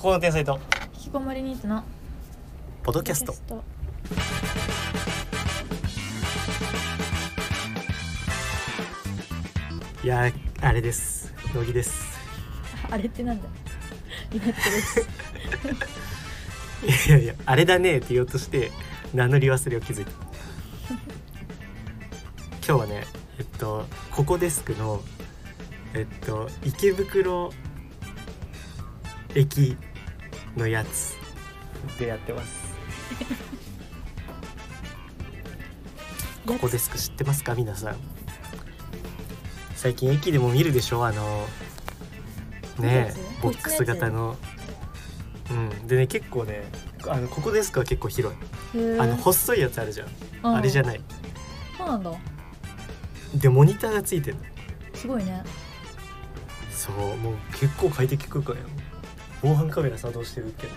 ここの天才と。引きこもりニートのポッドキャスト。いやーあれです。乃木です。あれってなんだ？いやいやあれだねって言おうとして名乗り忘れを気づいた。今日はねえっとここデスクのえっと池袋駅のやつ。でやってます。ここデスク知ってますか？皆さん。最近駅でも見るでしょ？あのねえボックス型の。うん。でね結構ねあのここデスクは結構広い。あの細いやつあるじゃん、うん。あれじゃない。そうなんだ。でモニターがついてるの。すごいね。そうもう結構快適空間よ防犯カメラ作動してるけど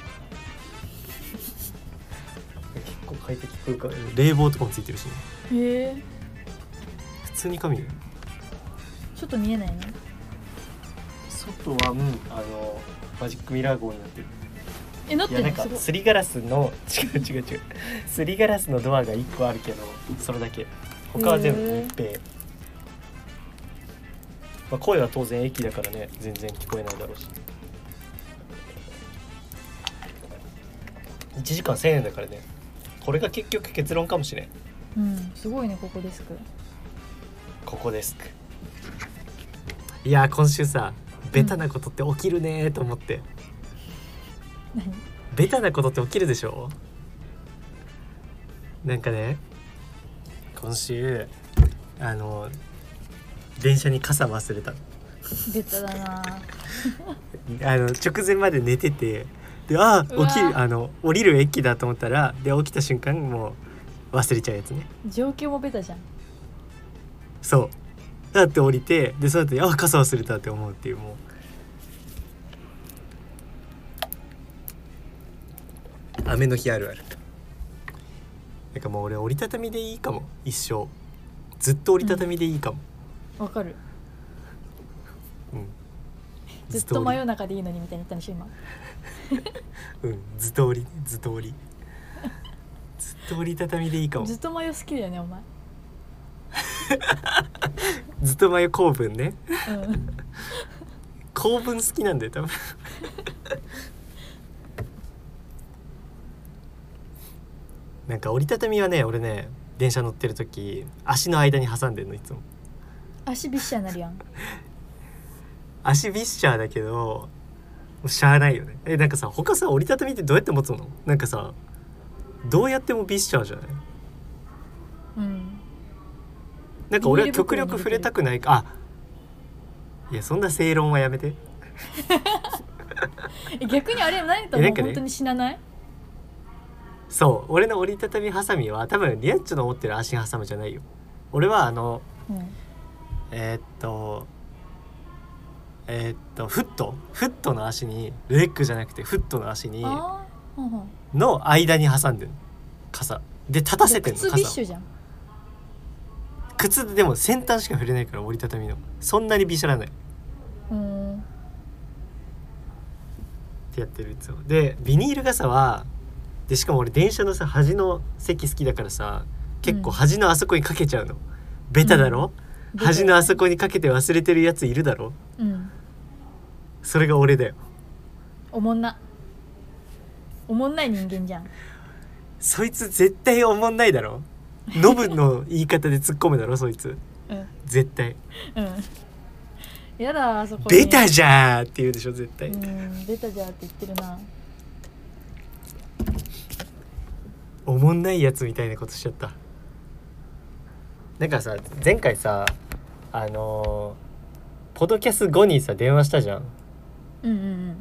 結構快適空間。よ冷房とかもついてるしね。へえ。普通に髪よ。ちょっと見えないね。外はうんあのマジックミラー号になってる。えなっいやなんかすごい。すりガラスの違う違う違う。すりガラスのドアが1個あるけどそれだけ。他は全部密閉。まあ、声は当然駅だからね全然聞こえないだろうし1時間1000円だからね。これが結局結論かもしれん。うんすごいねここデスク。ここですいやー今週さベタなことって起きるねーと思って、何？ベタなことって起きるでしょ？なんかね今週あの電車に傘忘れた。ベタだな あの直前まで寝ててであ起きるあの降りる駅だと思ったらで起きた瞬間もう忘れちゃうやつね。状況もベタじゃん。そう。だって降りてでそうやってあ傘忘れたって思うっていうもう。雨の日あるある。なんかもう俺折りたたみでいいかも。一生。ずっと折りたたみでいいかも、わかる。うん。ずっと真折夜中でいいのにみたいに言ったんでしょ今。りうんずっと折りずっと折り。ずっと折りたたみでいいかも。ずっと真夜好きだよねお前。ずっと前公文ね。うん。公文好きなんだよ多分。なんか折りたたみはね俺ね電車乗ってる時足の間に挟んでんのいつも。足びっしゃになるやん。足ビッシャーだけどもうしゃあないよね。えなんかさ他さ折りたたみってどうやって持つの？なんかさどうやってもビッシャーじゃない？うん。なんか俺は極力触れたくないか。あいやそんな正論はやめて。え逆にあれ何と本当に死なない？そう。俺の折りたたみハサミは多分リアッチョの持ってる足挟むじゃないよ。俺はあのうん。えーっとえーっとフット？フットの足にレッグじゃなくてフットの足にの間に挟んでる傘。で立たせてんの傘。シュじゃん。靴ででも先端しか触れないから折りたたみの。そんなにびしゃらない。っうん。てやってるいつもでビニール傘はでしかも俺電車のさ端の席好きだからさ結構うん。端のあそこにかけちゃうの、ベタだろ、端のあそこにかけて忘れてるやついるだろ？うん。それが俺だよ。おもんな。おもんない人間じゃん。そいつ絶対おもんないだろ？ノブの言い方で突っ込むだろ？そいつ。うん。絶対。うん。やだあそこに。ベタじゃーって言うでしょ絶対、うんベタじゃって言ってるな。おもんないやつみたいなことしちゃった。なんかさ前回さあのーポドキャス後にさ電話したじゃん。うんうんうん。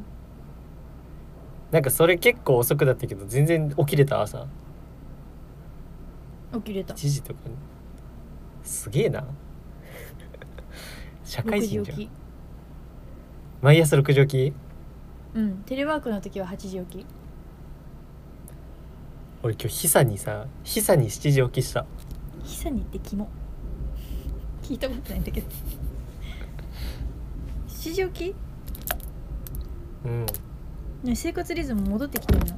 なんかそれ結構遅くだったけど全然起きれた朝。起きれた。1時とかに。すげえな。社会6人じゃん。毎朝6時起き？うんテレワークの時は8時起き。俺今日ヒサにさヒサに7時起きした。久にってキモ聞いたことないんだけど。七時起きうん。ね生活リズム戻ってきてるの？い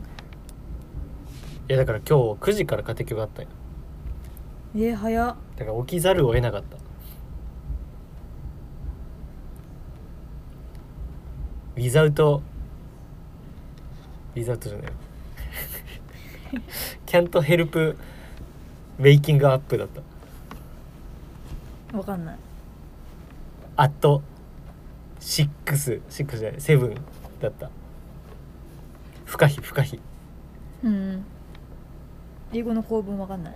やだから今日9時から家庭教があったよ。えー、早っ。だから起きざるを得なかった。ウィザウトウィザウトじゃない。キャントヘルプウェイキングアップだったわかんない。アットシックスシックスじゃないセブンだった。不可避不可避。うん。英語の構文わかんない？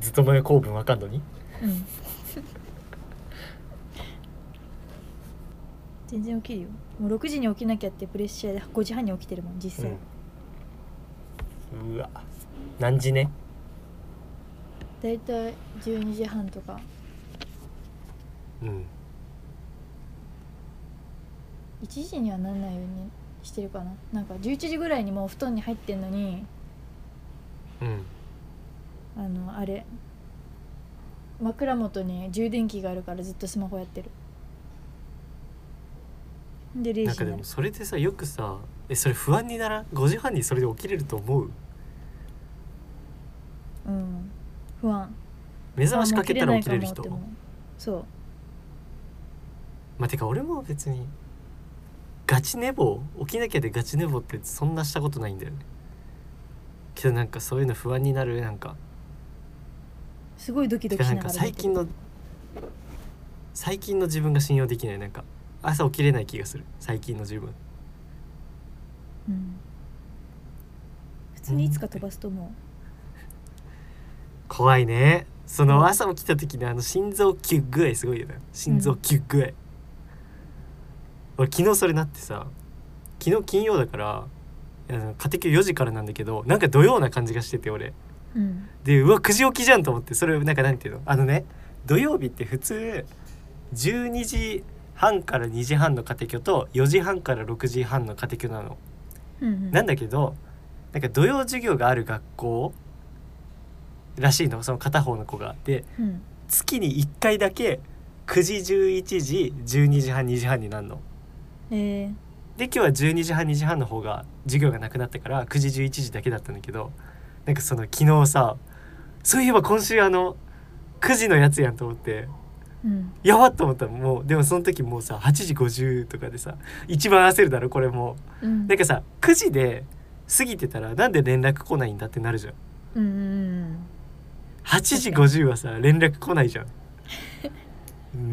ずっと前公文わかんのに？うん。全然起きるよ。もう6時に起きなきゃってプレッシャーで5時半に起きてるもん実際、うん、うわ。何時ね？だいたい12時半とか。うん。1時にはなんないようにしてるかな。なんか11時ぐらいにもう布団に入ってんのに。うん。あのあれ。枕元に充電器があるからずっとスマホやってる。で0なんかでもそれでさよくさえそれ不安にならん？5時半にそれで起きれると思う？うん。不安目覚ましかけたら起きれる人。そう。まあてか俺も別にガチ寝坊起きなきゃでガチ寝坊ってそんなしたことないんだよね。けどなんかそういうの不安になるなんか。すごいドキドてかなんか最近の最近の自分が信用できないなんか朝起きれない気がする。最近の自分。うん。普通にいつか飛ばすと思怖いねそうんの朝起きた時のあの心臓キュッ具合すごいよね。心臓キュッ具合、俺昨日それなってさ昨日金曜だからあの家庭教4時からなんだけどなんか土曜な感じがしてて俺。ううん。でうわ9時起きじゃんと思ってそれなんかなんていうの？あのね土曜日って普通12時半から2時半の家庭教と4時半から6時半の家庭教なの。うんうん。なんだけどなんか土曜授業がある学校らしいのその片方の子が。でうん。月に1回だけ9時11時12時半2時半になるの。えー、で今日は12時半2時半の方が授業がなくなったから9時11時だけだったんだけどなんかその昨日さそういえば今週あの9時のやつやんと思ってうん。やばっと思ったの。もうでもその時もうさ8時50とかでさ一番焦るだろこれも。うん。なんかさ9時で過ぎてたらなんで連絡来ないんだってなるじゃんうん8時50はさ連絡来ないじゃん。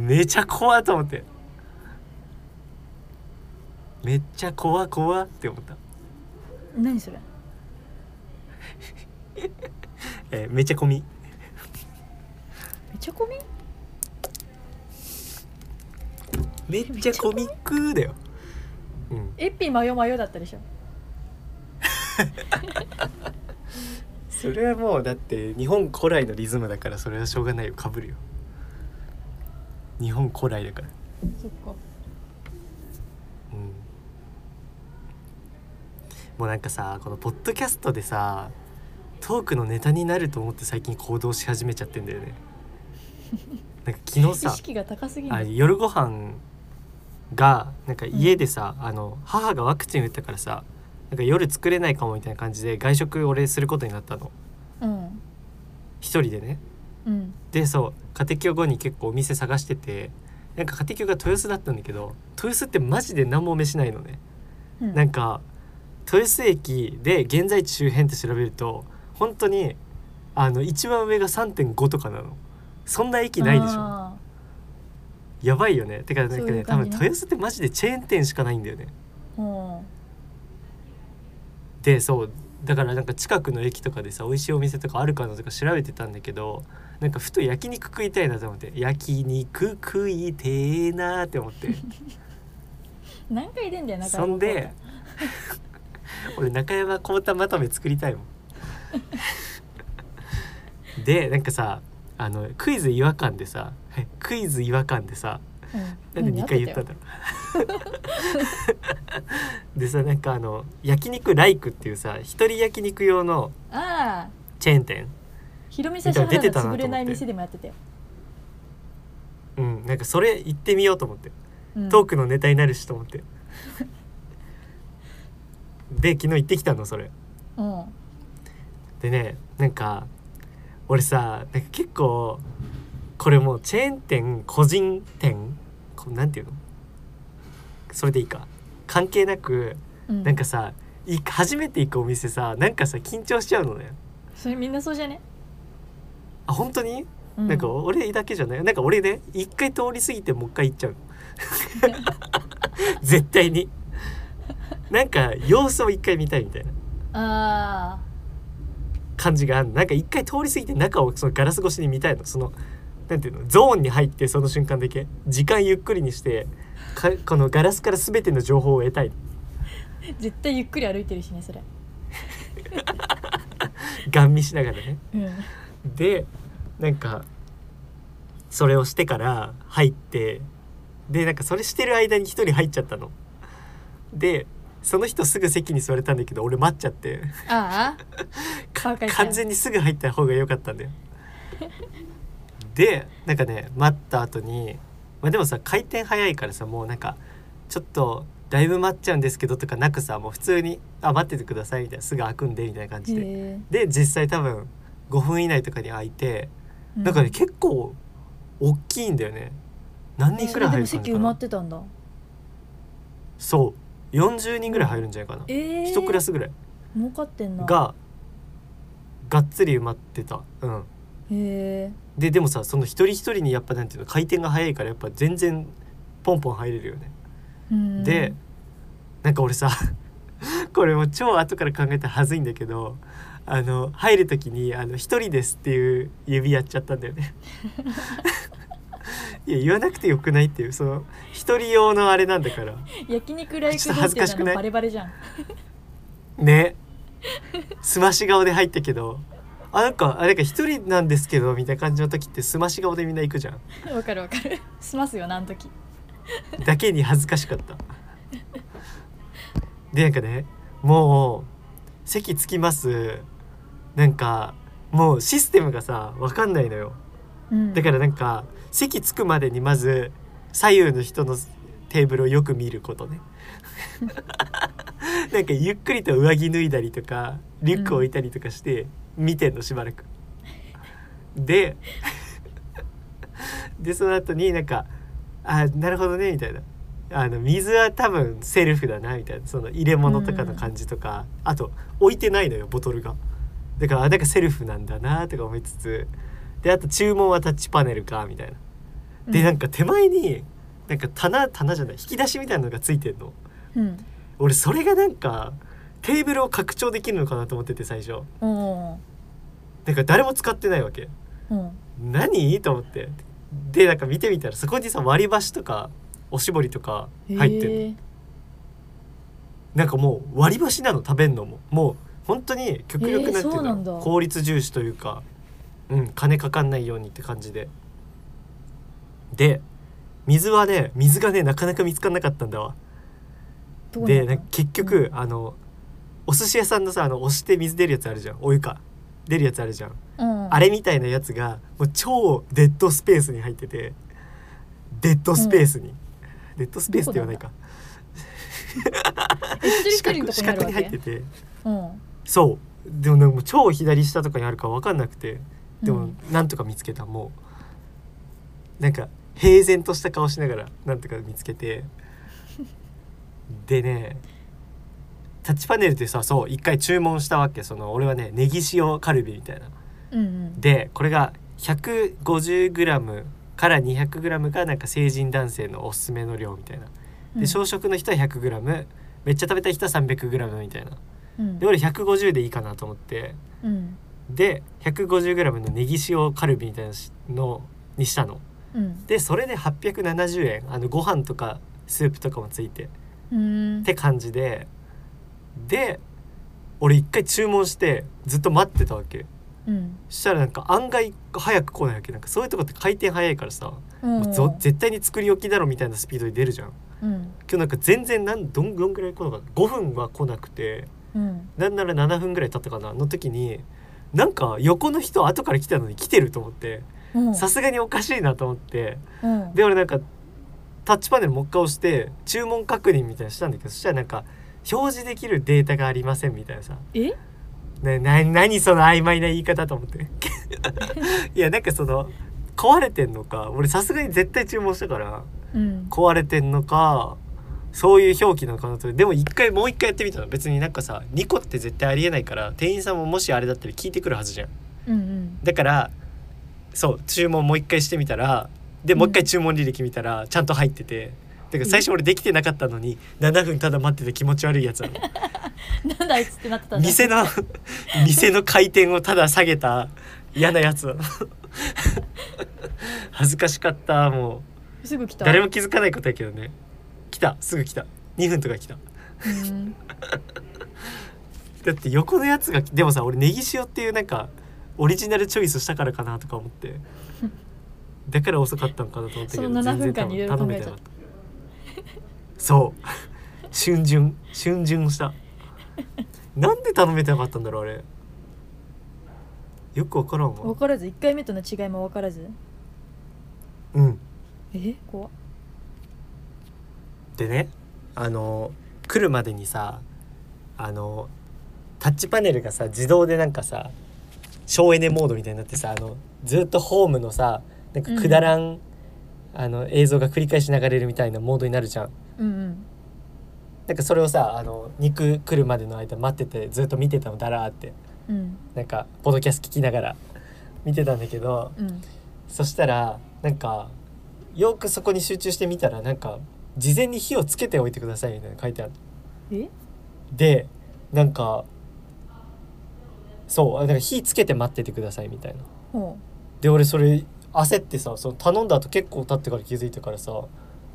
めちゃ怖っと思って。めっちゃ怖怖って思った。うん何それ？えーめちゃ込み。めちゃこみ？めっちゃコミックだよ。うん、エッピーマヨマヨだったでしょ それはもうだって日本古来のリズムだからそれはしょうがないよかぶるよ。日本古来だから。そっかうん。もうなんかさこのポッドキャストでさトークのネタになると思って最近行動し始めちゃってんだよね。なんか昨日意さ識が高すぎるあ夜ご飯がなんか家でさ、あの母がワクチン打ったからさなんか夜作れないかもみたいな感じで外食俺することになったの。うん一人でね。うんでそう家庭教後に結構お店探しててなんか家庭教が豊洲だったんだけど豊洲ってマジで何も飯ないのね、うん。なんか豊洲駅で現在地周辺って調べると本当にあの一番上が3.5とかなの。そんな駅ないでしょ。あやばいよね。てかなんかそういね。多分豊洲ってマジでチェーン店しかないんだよね。ーうんでそうだからなんか近くの駅とかでさ美味しいお店とかあるかなとか調べてたんだけどなんかふと焼肉食いたいなと思って焼肉食いてえなーって思って。何回出んだよ中そんで俺中山幸太まとめ作りたいもん。でなんかさあのクイズ違和感でさクイズ違和感でさなんで2回言ったんだろう。でさなんかあの焼肉ライクっていうさ一人焼肉用のチェーン店。ひろみさしは出てたなと思って。潰れない店でもやってたよ、うんなんかそれ行ってみようと思って、うん、トークのネタになるしと思って。で昨日行ってきたのそれ。うん。でねなんか俺さなんか結構これもうチェーン店個人店こなんていうの？それでいいか。関係なくうん。なんかさい初めて行くお店さなんかさ緊張しちゃうのね。それみんなそうじゃね、あ本当に、うなんか俺だけじゃない？なんか俺ね一回通り過ぎてもう一回行っちゃう。の 絶対に。なんか様子を一回見たいみたいな。あ感じがあるなんか一回通り過ぎて中をそのガラス越しに見たいの。そのなんていうのゾーンに入ってその瞬間だけ時間ゆっくりにしてかこのガラスから全ての情報を得たいー絶対ゆっくり歩いてるしねそれ。ガン見しながらね。うん。でなんかそれをしてから入ってでなんかそれしてる間に一人入っちゃったの。でその人すぐ席に座れたんだけど俺待っちゃって。あかバカじゃん完全にすぐ入った方が良かったんだよでなんかね待った後にまあでもさ回転早いからさもうなんかちょっとだいぶ待っちゃうんですけどとかなくさもう普通に「あ待っててください」みたいなすぐ開くんでみたいな感あじで。へで実際多分5分以内とかに開いてえなんかね結構大きいんだよね。何人くらい入るか席埋まってたんだ。そう。40人ぐらい入るんじゃないかな、ええ一クラスぐらい。儲かってんな。ががっつり埋まってた。うんででもさその一人一人にやっぱなんていうの回転が早いからやっぱ全然ポンポン入れるよね、うん。でなんか俺さ これも超後から考えたらはずいんだけどあの入る時に「あの一人です」っていう指やっちゃったんだよね。いや言わなくてよくないっていうその一人用のあれなんだから。焼肉ライク恥ずかしくない？バレバレじゃん。ね。すまし顔で入ったけどあなんかあなんか一人なんですけどみたいな感じの時ってすまし顔でみんな行くじゃん。わかるわかる。しますよなあの時。だけに恥ずかしかった。でなんかねもう席着きます。なんかもうシステムがさ分かんないのよ。うん。だからなんか席着くまでにまず左右の人のテーブルをよく見ることね。なんかゆっくりと上着脱いだりとかリュック置いたりとかして見てんのしばらく。ででその後になんか「あなるほどね」みたいな。あの水は多分セルフだなみたいな。その入れ物とかの感じとか、あと置いてないのよボトルが。だからあなんかセルフなんだなとか思いつつ。であと注文はタッチパネルかみたいな。でなんか手前になんか棚棚じゃない引き出しみたいなのがついてんの。うん。俺それがなんかテーブルを拡張できるのかなと思ってて最初うんなんか誰も使ってないわけ。うん。何？と思って。でなんか見てみたらそこにさ割り箸とかおしぼりとか入ってんの。へえなんかもう割り箸なの食べんのも。もう本当に極力えーなんていうの効率重視というかうん金かかんないようにって感じで。で水はね水がねなかなか見つかんなかったんだわ。でったのなんか結局、あのお寿司屋さんのさあの押して水出るやつあるじゃんお湯か出るやつあるじゃん、うん。あれみたいなやつがもう超デッドスペースに入ってて。デッドスペースに、デッドスペースって言わないか。四角に入っててうんそうでもなん超左下とかにあるか分かんなくてでもう。んなんとか見つけたもうなんか平然とした顔しながらなんとか見つけて。でねタッチパネルってさそう一回注文したわけ。その俺はねネギ塩カルビみたいな。うんうん。でこれが 150g から 200g がなんか成人男性のおすすめの量みたいな。うん。で小食の人は 100g めっちゃ食べたい人は 300g みたいな。うん。で俺150でいいかなと思って。うん。で 150g のネギ塩カルビみたいなのにしたの。うん。でそれで870円。あのご飯とかスープとかもついて。うん。って感じでで俺一回注文してずっと待ってたわけ。うん。そしたらなんか案外早く来ないわけ。なんかそういうとこって回転早いからさ、うんもうぞ絶対に作り置きだろみたいなスピードで出るじゃん。うん。今日なんか全然なんどんどんぐらい来なかった。5分は来なくてうん。なんなら7分ぐらい経ったかな。の時になんか横の人後から来たのに来てると思ってうん。さすがにおかしいなと思ってうん。で俺なんかタッチパネルもう一回押して注文確認みたいなのしたんだけどそしたらなんか表示できるデータがありませんみたいなさ。え？なな何その曖昧な言い方と思って。いやなんかその壊れてんのか？俺さすがに絶対注文したからうん。壊れてんのかそういう表記なのかなと。でも一回もう一回やってみたの。別になんかさ2個って絶対ありえないから店員さんももしあれだったら聞いてくるはずじゃん。うんうん。だからそう注文もう一回してみたらでもう一回注文履歴見たらちゃんと入っててだから最初俺できてなかったのに7分ただ待ってて気持ち悪いやつなの。なんだあいつってなってたん。店の店の回転をただ下げた嫌なやつなの。恥ずかしかったもすぐ来た。う誰も気づかないことやけどね。来たすぐ来た。2分とか来た。うん。だって横のやつがでもさ俺ネギ塩っていうなんかオリジナルチョイスしたからかなとか思って。だから遅かったのかなと思ったけどその7分間に頼めてなかったそう。春巡。春巡した。なんで頼めてなかったんだろうあれ。よくわからんわ。分からず1回目との違いも分からず。うん。え？怖っ。でねあの来るまでにさあのタッチパネルがさ自動でなんかさ省エネモードみたいになってさあのずっとホームのさなんかくだらん、あの映像が繰り返し流れるみたいなモードになるじゃん。うんうん。なんかそれをさあの肉来るまでの間待っててずっと見てたのだらーって。うん。なんかポッドキャスト聞きながら見てたんだけどうん。そしたらなんかよくそこに集中してみたらなんか事前に火をつけておいてくださいみたいなの書いてある。え？でなんかそうあなんか火つけて待っててくださいみたいな。ほで俺それ焦ってさその頼んだ後結構経ってから気づいたからさ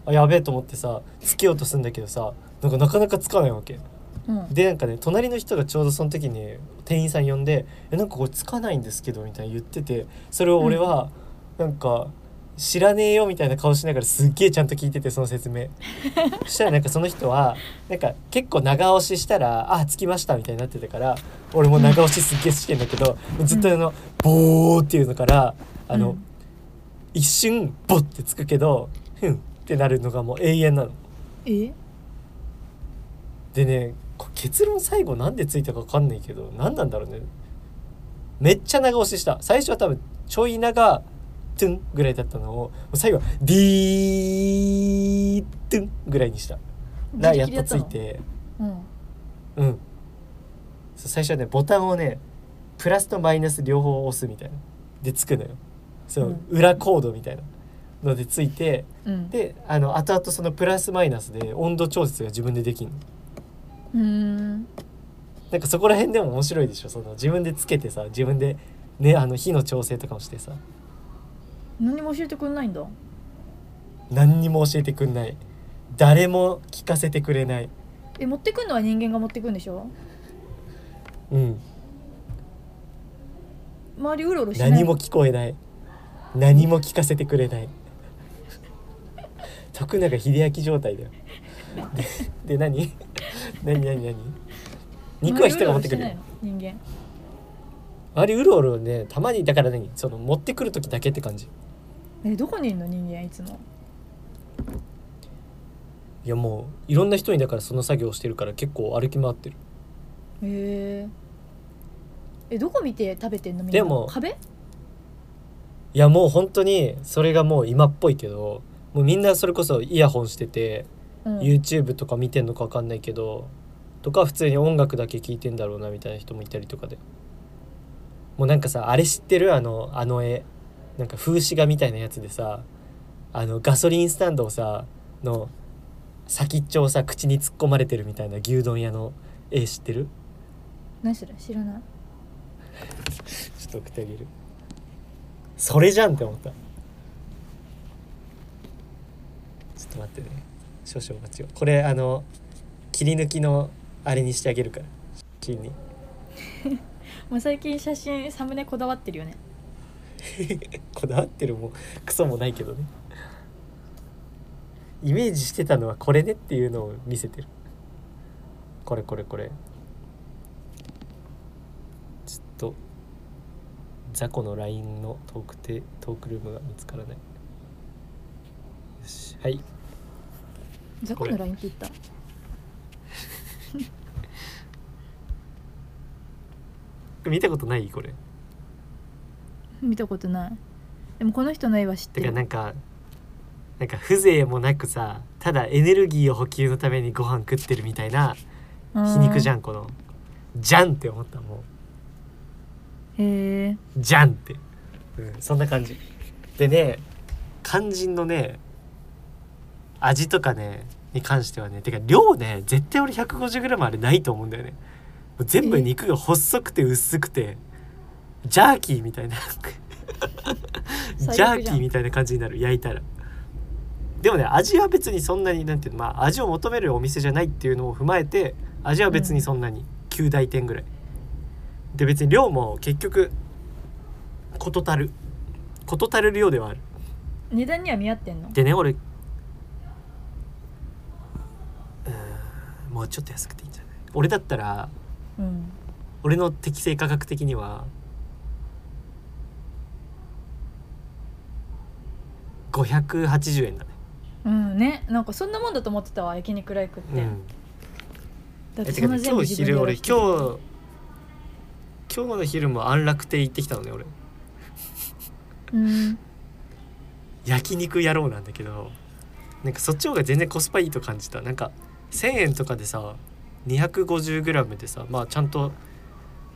あやべえと思ってさつけようとするんだけどさなんかなかなかつかないわけ。ううん。でなんかね隣の人がちょうどその時に店員さん呼んで「えなんかこれつかないんですけど」みたいな言っててそれを俺はなんか知らねえよみたいな顔しながらすっげえちゃんと聞いててその説明。そしたらなんかその人はなんか結構長押ししたら「あ着きました」みたいになってたから俺も長押しすっげえしてんだけどずっとあの「ボー」っていうのからあの、うん。一瞬ボッてつくけど「ふん」ってなるのがもう永遠なの。え？でねこ結論最後なんでついたか分かんないけど何なんだろうね。めっちゃ長押しした。最初は多分ちょい長トゥンぐらいだったのを最後はディートゥンぐらいにした。らやっとついて。うん。うん。そう最初はねボタンをねプラスとマイナス両方押すみたいな。でつくのよ。そう、うん。裏コードみたいなのでついてうん。であの後々そのプラスマイナスで温度調節が自分でできるの。うーん。なんかそこら辺でも面白いでしょ。その自分でつけてさ自分でねあの火の調整とかもしてさ。何も教えてくんないんだ。何にも教えてくんない。誰も聞かせてくれない。え持ってくんのは人間が持ってくんでしょ？うん。周りうろうろしない。何も聞こえない。何も聞かせてくれない徳永英明状態だよ。でで何？何何何？肉は人が持ってくる人間。あれうろうろねたまにだから何？その持ってくる時だけって感じ。えどこにいるの人間いつも？いやもういろんな人にだからその作業をしてるから結構歩き回ってる。へえ。えどこ見て食べてんのみんな？でも壁？いやもう本当にそれがもう今っぽいけどもうみんなそれこそイヤホンしてて、うん。YouTube とか見てんのか分かんないけどとか普通に音楽だけ聴いてんだろうなみたいな人もいたりとかで。もうなんかさあれ知ってる？あのあの絵。なんか風刺画みたいなやつでさあのガソリンスタンドをさの先っちょをさ口に突っ込まれてるみたいな牛丼屋の絵知ってる？何それ？知らない。ちょっと送ってあげる。それじゃんって思ったちょっと待ってね。少々お待ちを。これあの切り抜きのあれにしてあげるから。写真に。もう最近写真サムネこだわってるよね。こだわってるもクソもないけどね。イメージしてたのはこれねっていうのを見せてる。これこれこれ。ちょっと雑魚の LINE のトークテトークルームが見つからない。よし。はい雑魚のラインって言った。見たことない？これ。見たことない。でもこの人の絵は知っててかるなんかなんか風情もなくさただエネルギーを補給のためにご飯食ってるみたいな皮肉じゃんんこの。じゃんって思ったもへえ。うじゃんって、うん、そんな感じ。でね肝心のね味とかねに関してはねてか量ね絶対俺 150g あれないと思うんだよね。全部え？肉が細くて薄くてジャーキーみたいな。ジャーキーみたいな感じになる焼いたら。でもね味は別にそんなになんていうのまあ味を求めるお店じゃないっていうのを踏まえて味は別にそんなに9大点ぐらい。で別に量も結局事足る。事足る量ではある。値段には見合ってんの？でね俺うーんもうちょっと安くていいんじゃない？俺だったらうん俺の適正価格的には580円だね。うんね。なんかそんなもんだと思ってたわ焼肉ライクって、うん。だってそんな全部自分で昼俺今日今日の昼も安楽亭行ってきたのね俺。うん。焼肉野郎なんだけどなんかそっちの方が全然コスパいいと感じた。なんか1,000円とかでさ 250g でさまあちゃんと、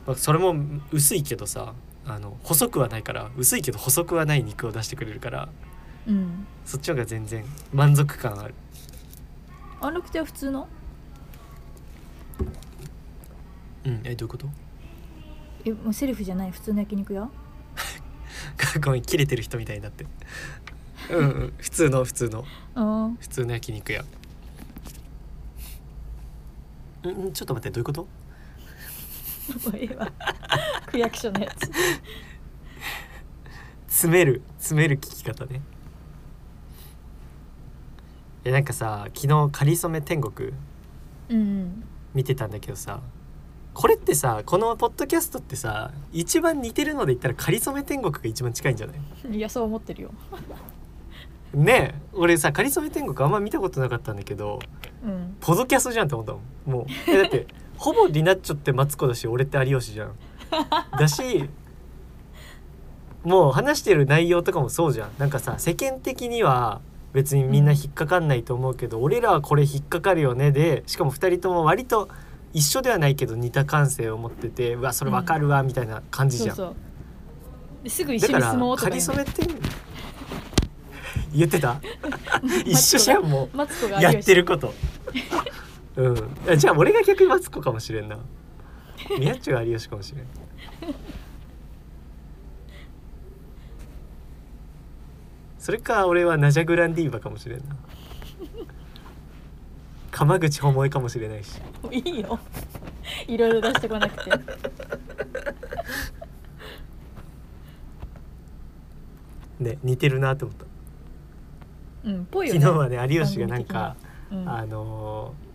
まあ、それも薄いけどさあの細くはないから薄いけど細くはない肉を出してくれるからうん。そっちの方が全然満足感ある。安楽亭は普通の？うん。えどういうこと？えもうセルフじゃない。普通の焼肉屋？ごめん切れてる人みたいになって。うんうん。普通の普通の。あ普通の焼肉屋うんうんちょっと待ってどういうこと？あもうええわ。区役所のやつ。詰める詰める聞き方ね。えなんかさ昨日「かりそめ天国うん」見てたんだけどさこれってさこのポッドキャストってさ一番似てるので言ったら「かりそめ天国」が一番近いんじゃない？いやそう思ってるよねえ俺さ「かりそめ天国」あんま見たことなかったんだけどうん。ポドキャスじゃんって思ったもん。もう。えだってほぼリナッチョってマツコだし俺って有吉じゃん。だしもう話してる内容とかもそうじゃん。なんかさ世間的には別にみんな引っかかんないと思うけど、俺らはこれ引っかかるよね。でしかも2人とも割と一緒ではないけど似た感性を持っててうわそれわかるわみたいな感じじゃん、そうそう。ですぐ一だか緒に住もらかうとか言うのりそめって 言ってた？一緒じゃんもう。やってるること。うん。あじゃあ俺が逆にマツコかもしれんな。宮地が有吉かもしれん。それか俺はナジャグランディーバかもしれんな。鎌口百恵かもしれないし。いいよ。いろいろ出してこなくて。ね似てるなと思ったうんぽいよね。昨日はね有吉がなんか、うん。あのー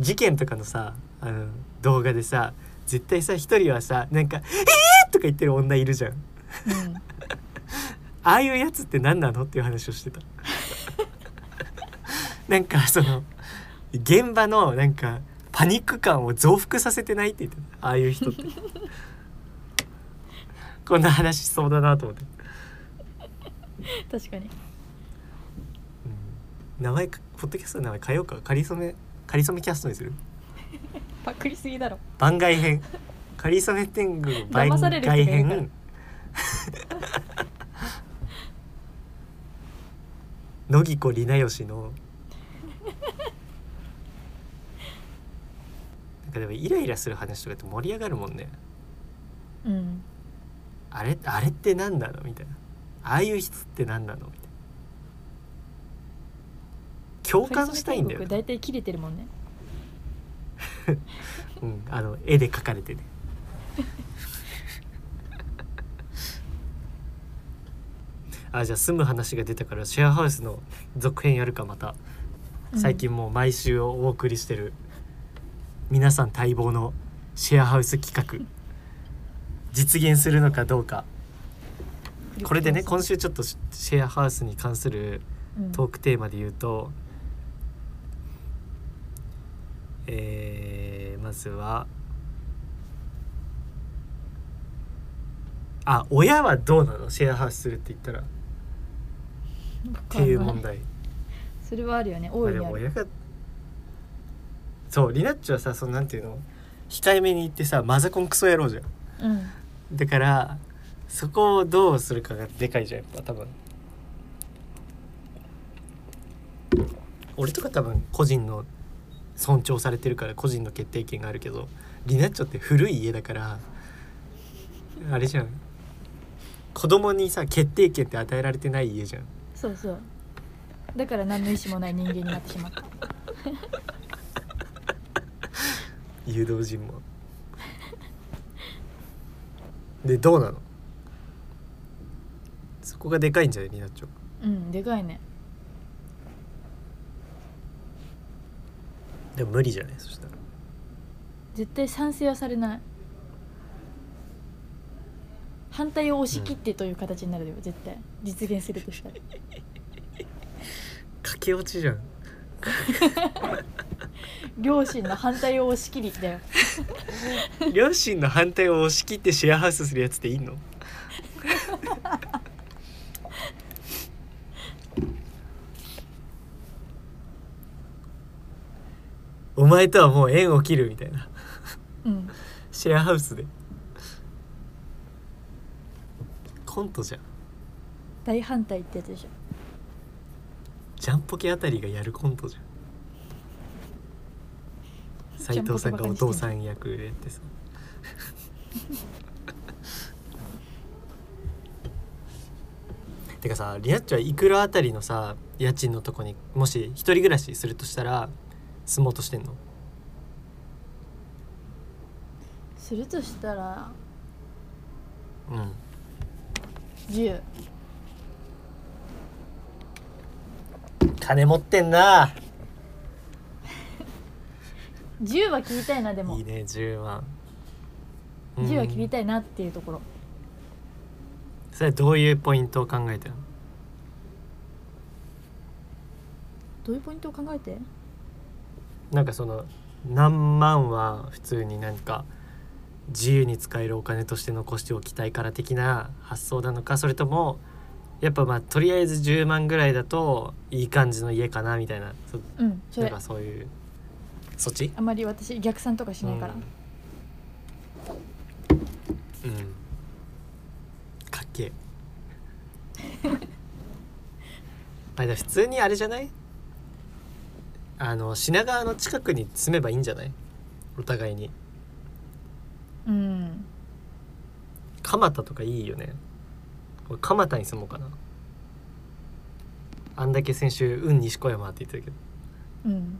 事件とかのさあの動画でさ絶対さ一人はさなんか「えー!」とか言ってる女いるじゃん。うん。ああいうやつって何なのっていう話をしてた。なんかその現場のなんかパニック感を増幅させてないって言ってた。ああいう人って。こんな話しそうだなと思って、確かに。うん、名前かポッドキャストの名前変えようか。かりそめかりそめキャストにする？パクりすぎだろ。番外編。かりそめ天狗番騙される人がい外るから。編 野木子里奈吉の。なんかでもイライラする話とかって盛り上がるもんね。うん。あれあれって何なの？みたいなああいう人って何なの？みたいな共感したいんだよね、大体切れてるもんね。うん、あの絵で描かれてね。あじゃあ住む話が出たからシェアハウスの続編やるかまた。最近もう毎週お送りしてる皆さん待望のシェアハウス企画実現するのかどうかこれでね今週ちょっとシェアハウスに関するトークテーマで言うとえーまずはあ親はどうなの？シェアハウスするって言ったら。っていう問題。それはあるよね。大いにある。も親がそうリナッチはさそのなんていうの？控えめに言ってさマザコンクソ野郎じゃん。うん。だからそこをどうするかがでかいじゃんやっぱ多分。俺とか多分個人の尊重されてるから個人の決定権があるけどリナッチョって古い家だからあれじゃん。子供にさ決定権って与えられてない家じゃん。そうそう。だから何の意思もない人間になってしまった。誘導尋問。でどうなの？そこがでかいんじゃない？リナッチョうんでかいね。でも無理じゃない？そしたら。絶対賛成はされない。反対を押し切ってという形になるよ、絶対。実現するとしたら。駆け落ちじゃん。両親の反対を押し切りだよ。両親の反対を押し切ってシェアハウスするやつっていんのお前とはもう縁を切るみたいな。うん。シェアハウスで。コントじゃん。大反対ってやつでしょ。ジャンポケあたりがやるコントじゃん。斉藤さんがお父さん役でやってさ。てかさリナッチはいくらあたりのさ家賃のとこにもし一人暮らしするとしたら住もうとしてんの？するとしたらうん。10金持ってんな。10は切りたいなでも。いいね10万10は切うんりたいなっていうところ。それはどういうポイントを考えてるの？どういうポイントを考えて？なんかその何万は普通になんか自由に使えるお金として残しておきたいから的な発想なのかそれともやっぱまあとりあえず10万ぐらいだといい感じの家かなみたいな。そうんそれ。なんかそういうそっち？あまり私逆算とかしないから、うん、うん。かっけえ。あでも普通にあれじゃない？あの品川の近くに住めばいいんじゃない？お互いにうん。蒲田とかいいよね。俺蒲田に住もうかな。あんだけ先週「うん西小山」って言ってたけど。うん。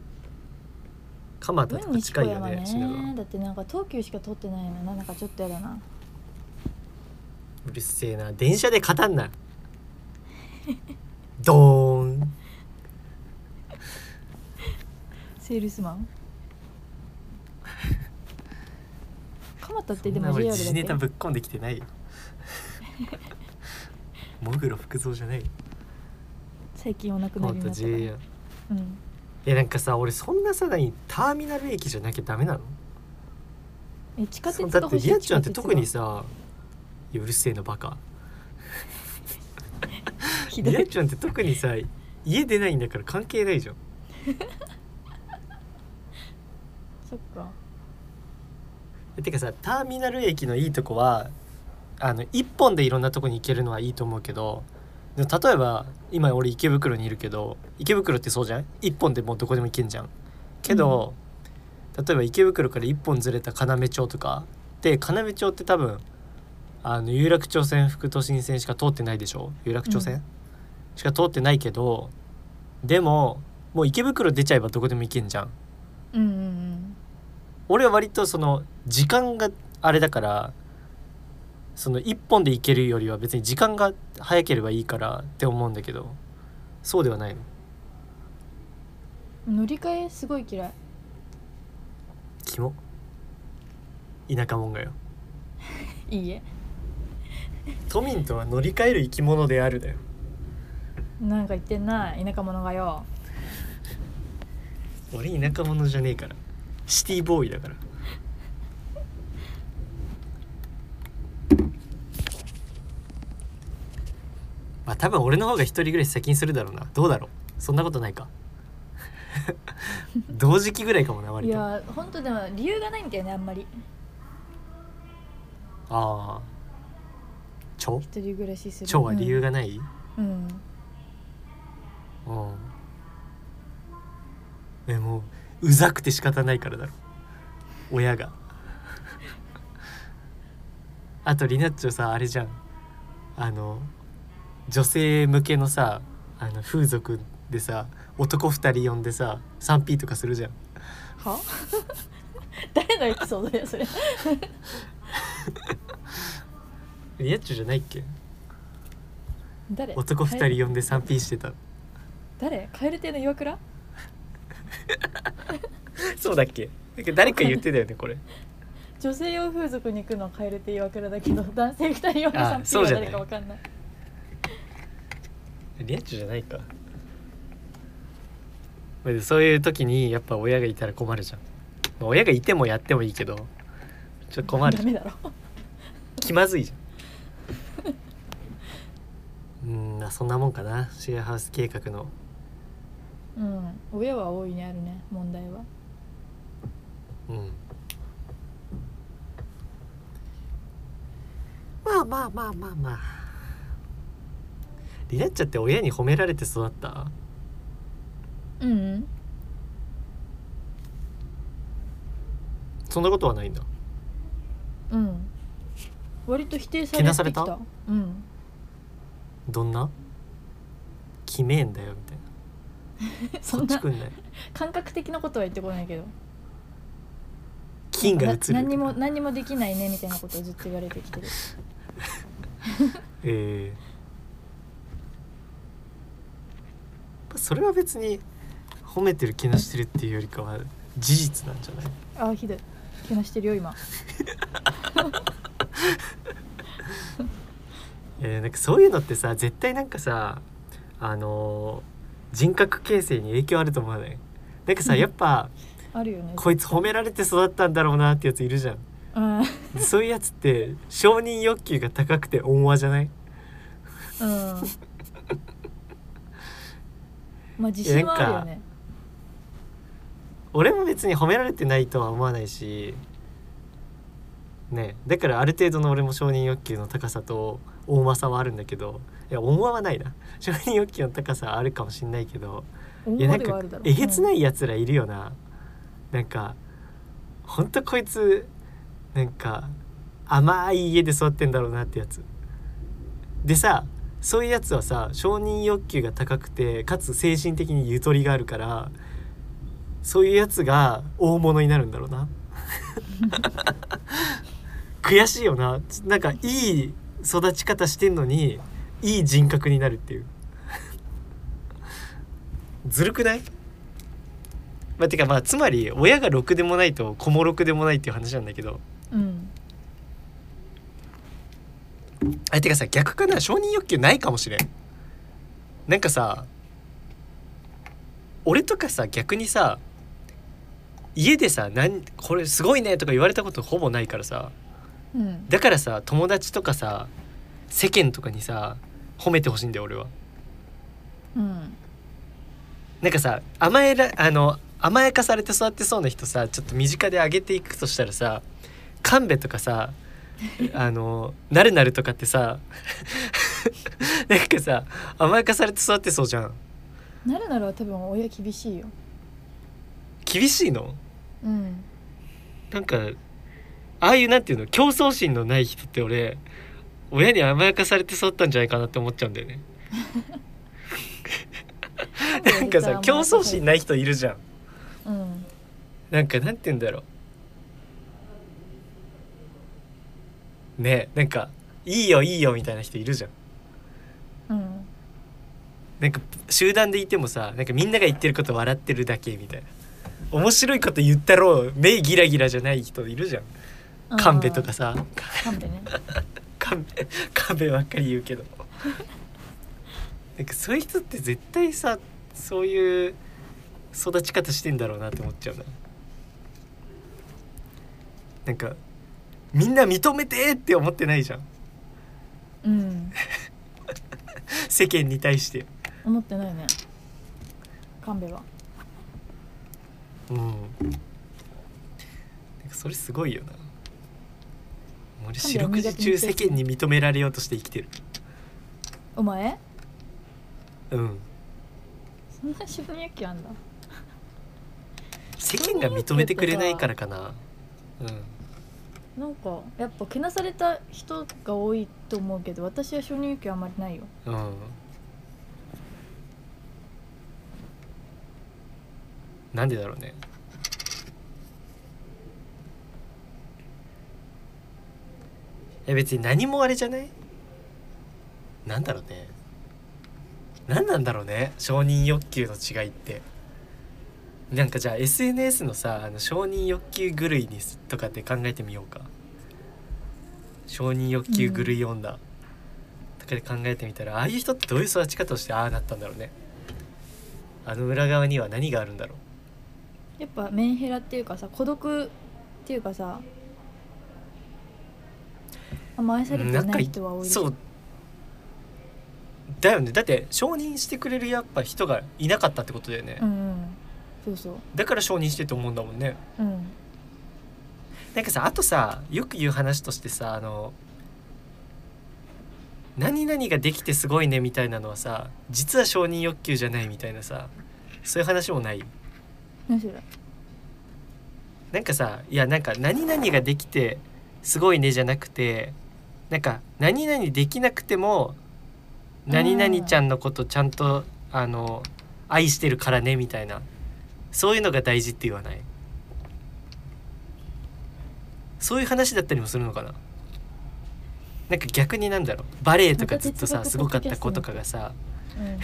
蒲田とかうん西近いよ小山ね。ね品川だってなんか東急しか通ってないのなんかちょっとやだな。うるせえな。電車で語んな。ドーン。セールスマン？蒲田ってでも俺 JR 時事ネタぶっ込んできてないよ。モグロ福蔵じゃないよ。最近お亡くなりになったからうん。いやなんかさ俺そんなさ何ターミナル駅じゃなきゃダメなの？え地下鉄だってリアちゃんって特にさうるせえのバカ。リアちゃんって特にさ家出ないんだから関係ないじゃん。そっかてかさターミナル駅のいいとこはあの一本でいろんなとこに行けるのはいいと思うけど例えば今俺池袋にいるけど池袋ってそうじゃん？一本でもうどこでも行けんじゃん。けど、例えば池袋から一本ずれた要町とかで要町って多分あの有楽町線副都心線しか通ってないでしょ？有楽町線、うん。しか通ってないけどでももう池袋出ちゃえばどこでも行けんじゃん。うんうんうん。俺は割とその時間があれだからその一本で行けるよりは別に時間が早ければいいからって思うんだけどそうではないの？乗り換えすごい嫌い。キモ？田舎もんがよ。いいえ。都民とは乗り換える生き物であるだよ。なんか言ってんな田舎者がよ。俺田舎者じゃねえから。シティボーイだからまあ多分俺の方が一人暮らし先にするだろうな。どうだろう。そんなことないか。同時期ぐらいかもな割いと。あや本当でも理由がないんだよねあんまり。あ超一人暮らしする。超は理由がない？うん、うん。うん。えもううざくて仕方ないからだろ。親が。あとリナッチョさあれじゃん。あの女性向けのさあの風俗でさ男2人呼んでさ 3P とかするじゃん。は？誰のエピソードやそれ。リナッチョじゃないっけ？誰？男2人呼んで 3P してた。誰？蛙亭の岩倉？そうだっけ？誰か言ってたよねこれ。女性用風俗に行くのは蛙亭岩倉だけど男性二人用のあサンピーは誰かわかんないリナッチョじゃないか。まあそういう時にやっぱ親がいたら困るじゃん。まあ親がいてもやってもいいけどちょっと困る。ダメだろ。気まずいじゃん。うんまあそんなもんかな。シェアハウス計画の。うん親は大いにあるね問題は。うん。まあまあまあまあまあリナッチョって親に褒められて育った？うん。うんそんなことはないんだ。うん。割と否定されてきけなされた？うん。どんな？きめえんだよみたいな。そんな感覚的なことは言ってこないけど。金が映るな。何にも何にもできないねみたいなことをずっと言われてきてる。えーそれは別に褒めてる気なしてるっていうよりかは事実なんじゃない？あーひどい。けなしてるよ今。えーなんかそういうのってさ絶対なんかさあのー人格形成に影響あると思わない？なんかさやっぱあるよね。こいつ褒められて育ったんだろうなってやついるじゃん。うん。うんでそういうやつって承認欲求が高くて温和じゃない？まあ自信はあるよね。俺も別に褒められてないとは思わないしねだからある程度の俺も承認欲求の高さと温和さはあるんだけどいや温和はないな。承認欲求の高さはあるかもしんないけど思いやなんかえげつないやつらいるよな、なんかほんとこいつなんか甘い家で育ってんだろうなってやつ。でさそういうやつはさ承認欲求が高くてかつ精神的にゆとりがあるからそういうやつが大物になるんだろうな。悔しいよな。なんかいい育ち方してんのにいい人格になるっていう。ずるくない？まあ、てかまあつまり親がろくでもないと子もろくでもないっていう話なんだけど。うん。あてかさ逆かな？承認欲求ないかもしれん。なんかさ俺とかさ逆にさ家でさなんこれすごいねとか言われたことほぼないからさ。うん。だからさ友達とかさ世間とかにさ褒めてほしいんだよ俺は。うん。なんかさ甘えらあの甘やかされて育ってそうな人さちょっと身近で上げていくとしたらさ神戸とかさ あのなるなるとかってさ なんかさ甘やかされて育ってそうじゃん。なるならは多分親厳しいよ。厳しいの？うん。なんかああいうなんていうの？競争心のない人って俺親に甘やかされて育ったんじゃないかなって思っちゃうんだよね。なんかさ競争心ない人いるじゃん。うん。なんかなんて言うんだろうねなんかいいよいいよみたいな人いるじゃん。うん。なんか集団でいてもさなんかみんなが言ってること笑ってるだけみたいな。面白いこと言ったろう目ギラギラじゃない人いるじゃん。神戸とかさ。神戸ね。神戸神戸ばっかり言うけど。なんかそういう人って絶対さそういう育ち方してんだろうなって思っちゃうな。なんかみんな認めてって思ってないじゃん。うん。世間に対して。思ってないね。神戸は。うん。なんかそれすごいよな。俺四六時中世間に認められようとして生きてる。お前？うん。そんな承認欲求あんだ。世間が認めてくれないからかな。うんなんかやっぱけなされた人が多いと思うけど私は承認欲求あんまりないよ。うん。なんでだろうね。え別に何もあれじゃない？なんだろうね。何なんだろうね。承認欲求の違いって。なんかじゃあ SNS のさあの承認欲求狂いにすとかって考えてみようか。承認欲求狂い女、とかで考えてみたらああいう人ってどういう育ち方をしてああなったんだろうね。あの裏側には何があるんだろやっぱメンヘラっていうかさ孤独っていうかさあんま愛されてない人は多いそう。だよね。だって承認してくれるやっぱ人がいなかったってことだよね、うんうんそうそう。だから承認してと思うんだもんね。うん。なんかさあとさよく言う話としてさあの何々ができてすごいねみたいなのはさ実は承認欲求じゃないみたいなさそういう話もない？なんかさいやなんか何々ができてすごいねじゃなくてなんか何々できなくても何々ちゃんのことちゃんとあの愛してるからねみたいなそういうのが大事って言わない？そういう話だったりもするのかな？なんか逆になんだろう？バレエとかずっとさ すごかった子とかがさうん。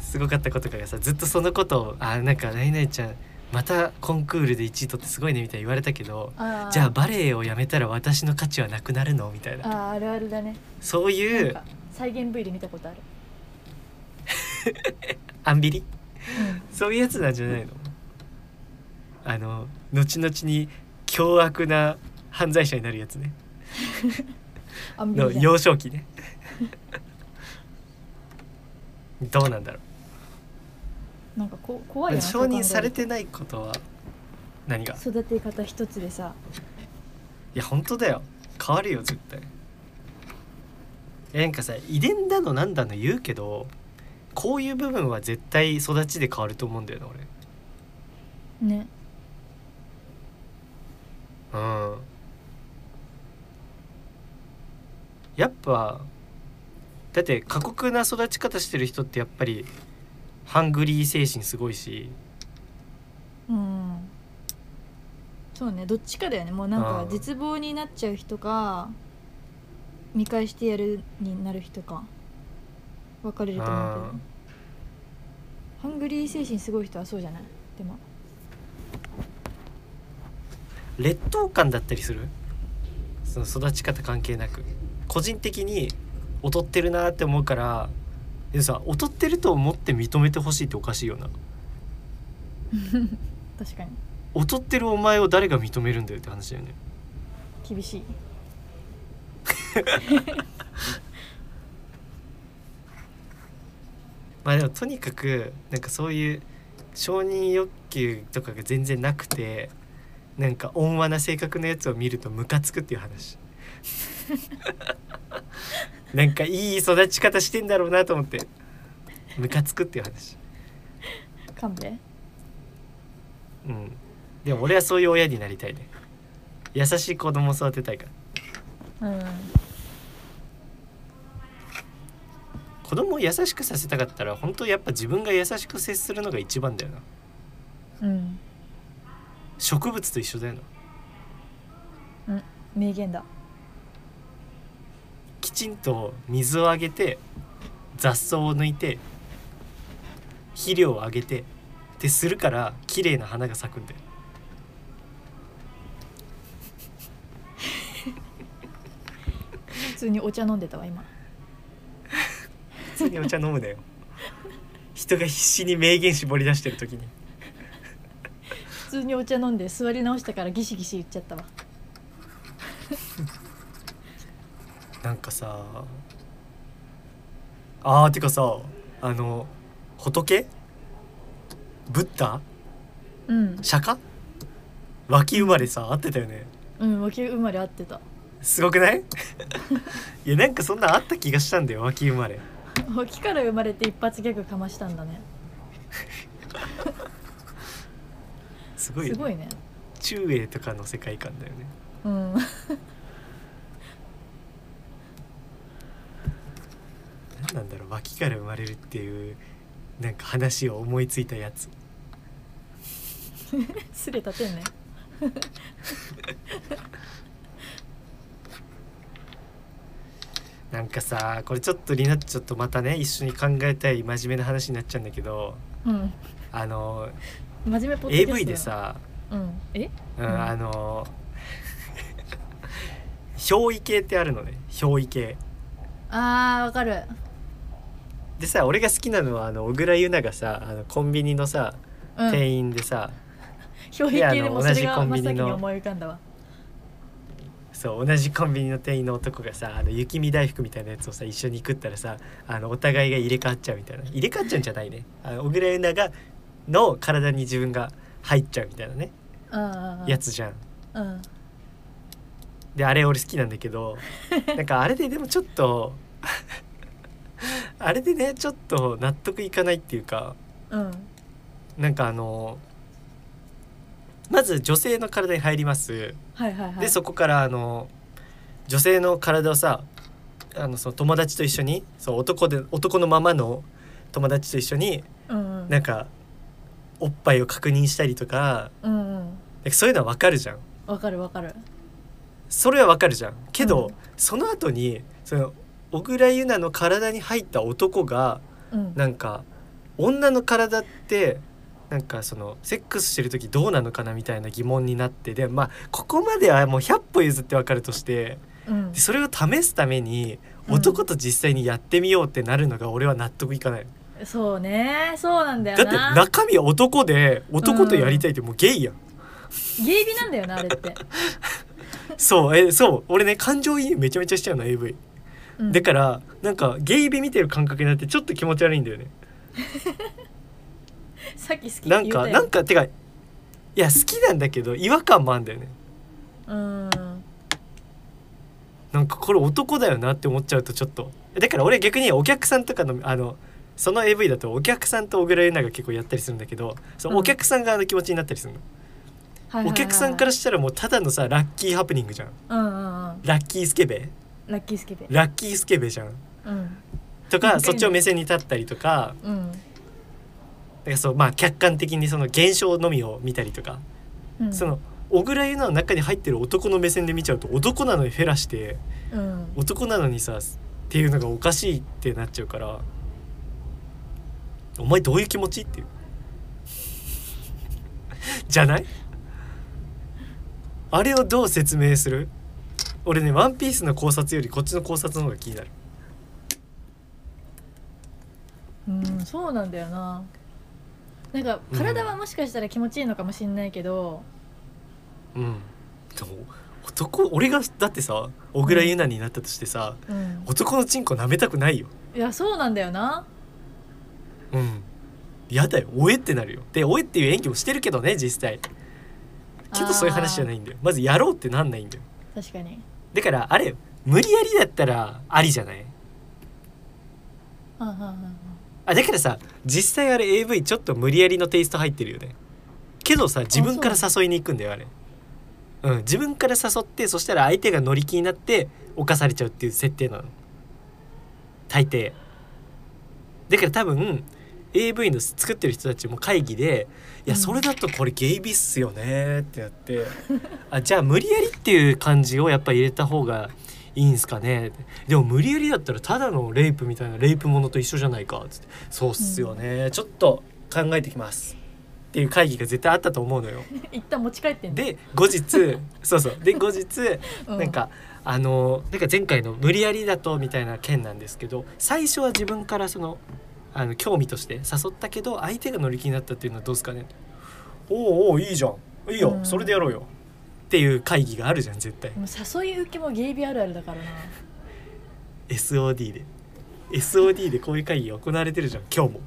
すごかった子とかがさずっとそのことを「あなんか何々ちゃんまたコンクールで1位取ってすごいね」みたいに言われたけどじゃあバレエをやめたら私の価値はなくなるの？みたいな。あーあるあるだね。そういう再現 V で見たことある。アンビリ？うん そういうやつなんじゃないの？あの後々に凶悪な犯罪者になるやつね。の幼少期ね。どうなんだろなんかこ怖いな承認されてないことは何が？育て方一つでさ。いや本当だよ。変わるよ絶対。えなんかさ遺伝だのなんだの言うけどこういう部分は絶対育ちで変わると思うんだよなね。俺うん。やっぱだって過酷な育ち方してる人ってやっぱりハングリー精神すごいし。うん。そうねどっちかだよね。もうなんかうん。絶望になっちゃう人か見返してやるになる人か分かれると思うけど。うん。ハングリー精神すごい人はそうじゃない？でも。劣等感だったりする？その育ち方関係なく。個人的に劣ってるなって思うからでもさ劣ってると思って認めてほしいっておかしいよな。確かに。劣ってるお前を誰が認めるんだよって話だよね。厳しい まあでもとにかくなんかそういう承認欲求とかが全然なくてなんか温和な性格のやつを見るとムカつくっていう話。なんかいい育ち方してんだろうなと思ってムカつくっていう話。勘弁。うん。でも俺はそういう親になりたいね。優しい子供を育てたいから。うん子供を優しくさせたかったら本当やっぱ自分が優しく接するのが一番だよな。うん。植物と一緒だよな。名言だ。きちんと水をあげて雑草を抜いて肥料をあげてってするから綺麗な花が咲くんだよ。普通にお茶飲んでたわ今。普通にお茶飲むなよ。人が必死に名言絞り出してる時に。普通にお茶飲んで座り直したからギシギシ言っちゃったわ。なんかさあーてかさあの仏？ブッダ？うん。釈迦？脇生まれさ合ってたよね。うん脇生まれ合ってた。すごくない？いやなんかそんなんあった気がしたんだよ脇生まれ 脇から生まれて一発ギャグかましたんだね。すごいよね。すごいね。中英とかの世界観だよね。うん。何なんだろう脇から生まれるっていうなんか話を思いついたやつ。すれたてんね なんかさこれちょっとリナッチョとまたね一緒に考えたい真面目な話になっちゃうんだけどうん。あの真面目ポッドキャスト AV でさ、うん。え？うんうん。あの憑依系ってあるのね。憑依系。あーわかる。でさ俺が好きなのはあの小倉優奈がさあのコンビニのさうん。店員でさ、表現系でもそれ同じが真っコンビニの先に思い浮かんだわそう同じコンビニの店員の男がさあの雪見大福みたいなやつをさ一緒に食ったらさあのお互いが入れ替わっちゃうみたいな。入れ替わっちゃうんじゃないね。あの小倉優奈がの体に自分が入っちゃうみたいなね。うんやつじゃん。うん。であれ俺好きなんだけど なんかあれででもちょっとあれでねちょっと納得いかないっていうかうん。なんかあのまず女性の体に入ります。はいはいはい。でそこからあの女性の体をさあのその友達と一緒にそう男で男のままの友達と一緒にうんうん。なんかおっぱいを確認したりとかうんうん。かそういうのはわかるじゃん。わかるわかる。それはわかるじゃん。けど、うん。その後にその小倉優奈の体に入った男がうん。なんか女の体ってなんかそのセックスしてる時どうなのかなみたいな疑問になってでまあここまではもう100歩譲ってわかるとしてうん。でそれを試すためにうん。男と実際にやってみようってなるのが俺は納得いかない、そうね。そうなんだよだってな中身は男で男とやりたいってもうゲイやん、ゲイビなんだよなあれって、そうえそう。俺ね感情移入めちゃめちゃしちゃうの AV うん、だからなんかゲイビ見てる感覚になってちょっと気持ち悪いんだよね さっき好きってなんかなんかてかいや好きなんだけど違和感もあんだよね。うん。なんかこれ男だよなって思っちゃうとちょっと。だから俺逆にお客さんとかのあのその AV だとお客さんと小倉優奈が結構やったりするんだけどそのうん。お客さん側の気持ちになったりするの、はいはいはいはい。お客さんからしたらもうただのさラッキーハプニングじゃん。うんうんうん。ラッキースケベ。ラッキースケベ。ラッキースケベじゃん。うん。とかそっちを目線に立ったりとかうんかそうまあ客観的にその現象のみを見たりとか、うん。その小倉優奈の中に入ってる男の目線で見ちゃうと男なのにフェラしてうん。男なのにさっていうのがおかしいってなっちゃうからお前どういう気持ちっていう。じゃない？あれをどう説明する？俺ね「ワンピースの考察よりこっちの考察の方が気になる。うんそうなんだよななんか体はもしかしたら気持ちいいのかもしれないけど、うん。でも男俺がだってさ小倉優奈になったとしてさ、うん、男のチンコ舐めたくないよ。いやそうなんだよな。うん。やだよ。おえってなるよ。でおえっていう演技をしてるけどね実際。けどそういう話じゃないんだよ。まずやろうってなんないんだよ。確かに。だからあれ無理やりだったらありじゃない？はんはんはんあだからさ実際あれ AV ちょっと無理やりのテイスト入ってるよね。けどさ自分から誘いに行くんだよあれ。うん自分から誘ってそしたら相手が乗り気になって犯されちゃうっていう設定なの。大抵。だから多分 AV の作ってる人たちも会議で「いやうん。それだとこれゲイビっすよね」ってやって。あじゃあ無理やりっていう感じをやっぱ入れた方がいいんすかね？でも無理やりだったらただのレイプみたいなレイプものと一緒じゃないか。つってそうっすよね、ちょっと考えてきますっていう会議が絶対あったと思うのよ。一旦持ち帰ってで後日 そうそう。で後日うなんか、あのなんか前回の無理やりだとみたいな件なんですけど最初は自分からそのあの興味として誘ったけど相手が乗り気になったっていうのはどうですかね？おうおういいじゃん。いいよ、うん。それでやろうよっていう会議があるじゃん絶対。でも誘い受けもゲイビあるあるだからな。SOD で。SOD でこういう会議が行われてるじゃん今日も。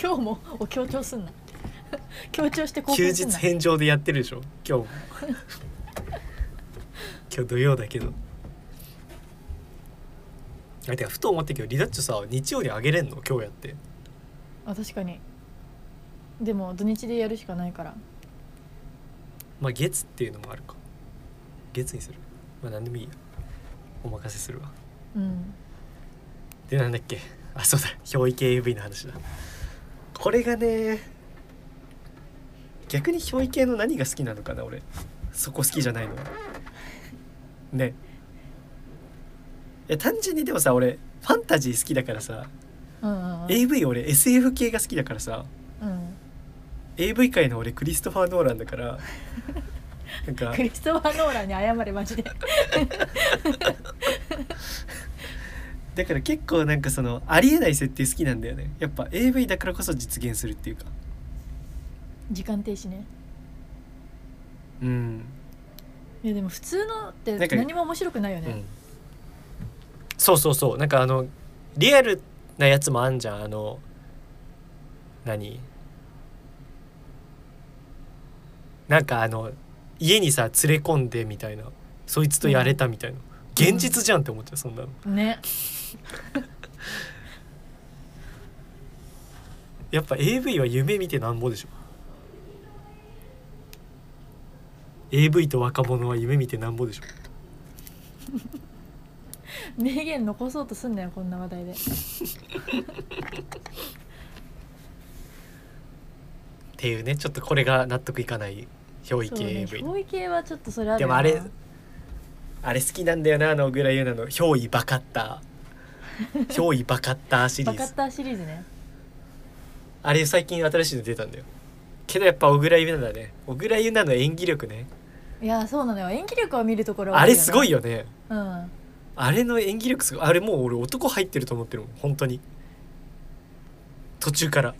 今日も？を強調すんな。強調して興休奮すんな。日返上でやってるでしょ？今日も。今日土曜だけど。あてかふと思ったけどリダッチョさ日曜にあげれんの？今日やって。あ確かに。でも土日でやるしかないからまあ月っていうのもあるか。月にする？まあ何でもいいや。お任せするわ。うん。でなんだっけ？あそうだ。憑依系 AV の話だ。これがね逆に憑依系の何が好きなのかな俺。そこ好きじゃないの。はね。いや単純にでもさ俺ファンタジー好きだからさ、うんうんうん。AV 俺 SF 系が好きだからさ。うん AV 界の俺クリストファー・ノーランだから なんかクリストファー・ノーランに謝れマジで。だから結構なんかそのありえない設定好きなんだよね。やっぱ AV だからこそ実現するっていうか。時間停止ね。うん。いやでも普通のって何も面白くないよね。うん、そうそうそう。なんかあのリアルなやつもあんじゃん。あの何？なんかあの家にさ連れ込んでみたいな。そいつとやれたみたいな、現実じゃんって思っちゃうそんなの。ね。やっぱ AV は夢見てなんぼでしょ？AV と若者は夢見てなんぼでしょ？名言残そうとすんなよこんな話題で っていうねちょっとこれが納得いかない憑依系 AV、憑依系はちょっとそれあるでもあれあれ好きなんだよなあの小倉優奈の憑依バカッター憑依バカッターシリーズ。バカッターシリーズね。あれ最近新しいの出たんだよ。けどやっぱ小倉優奈だね。小倉優奈の演技力ね。いやそうなのよ。演技力を見るところはあれすごいよよね。うん。あれの演技力すごい。あれもう俺男入ってると思ってるもん本当に。途中から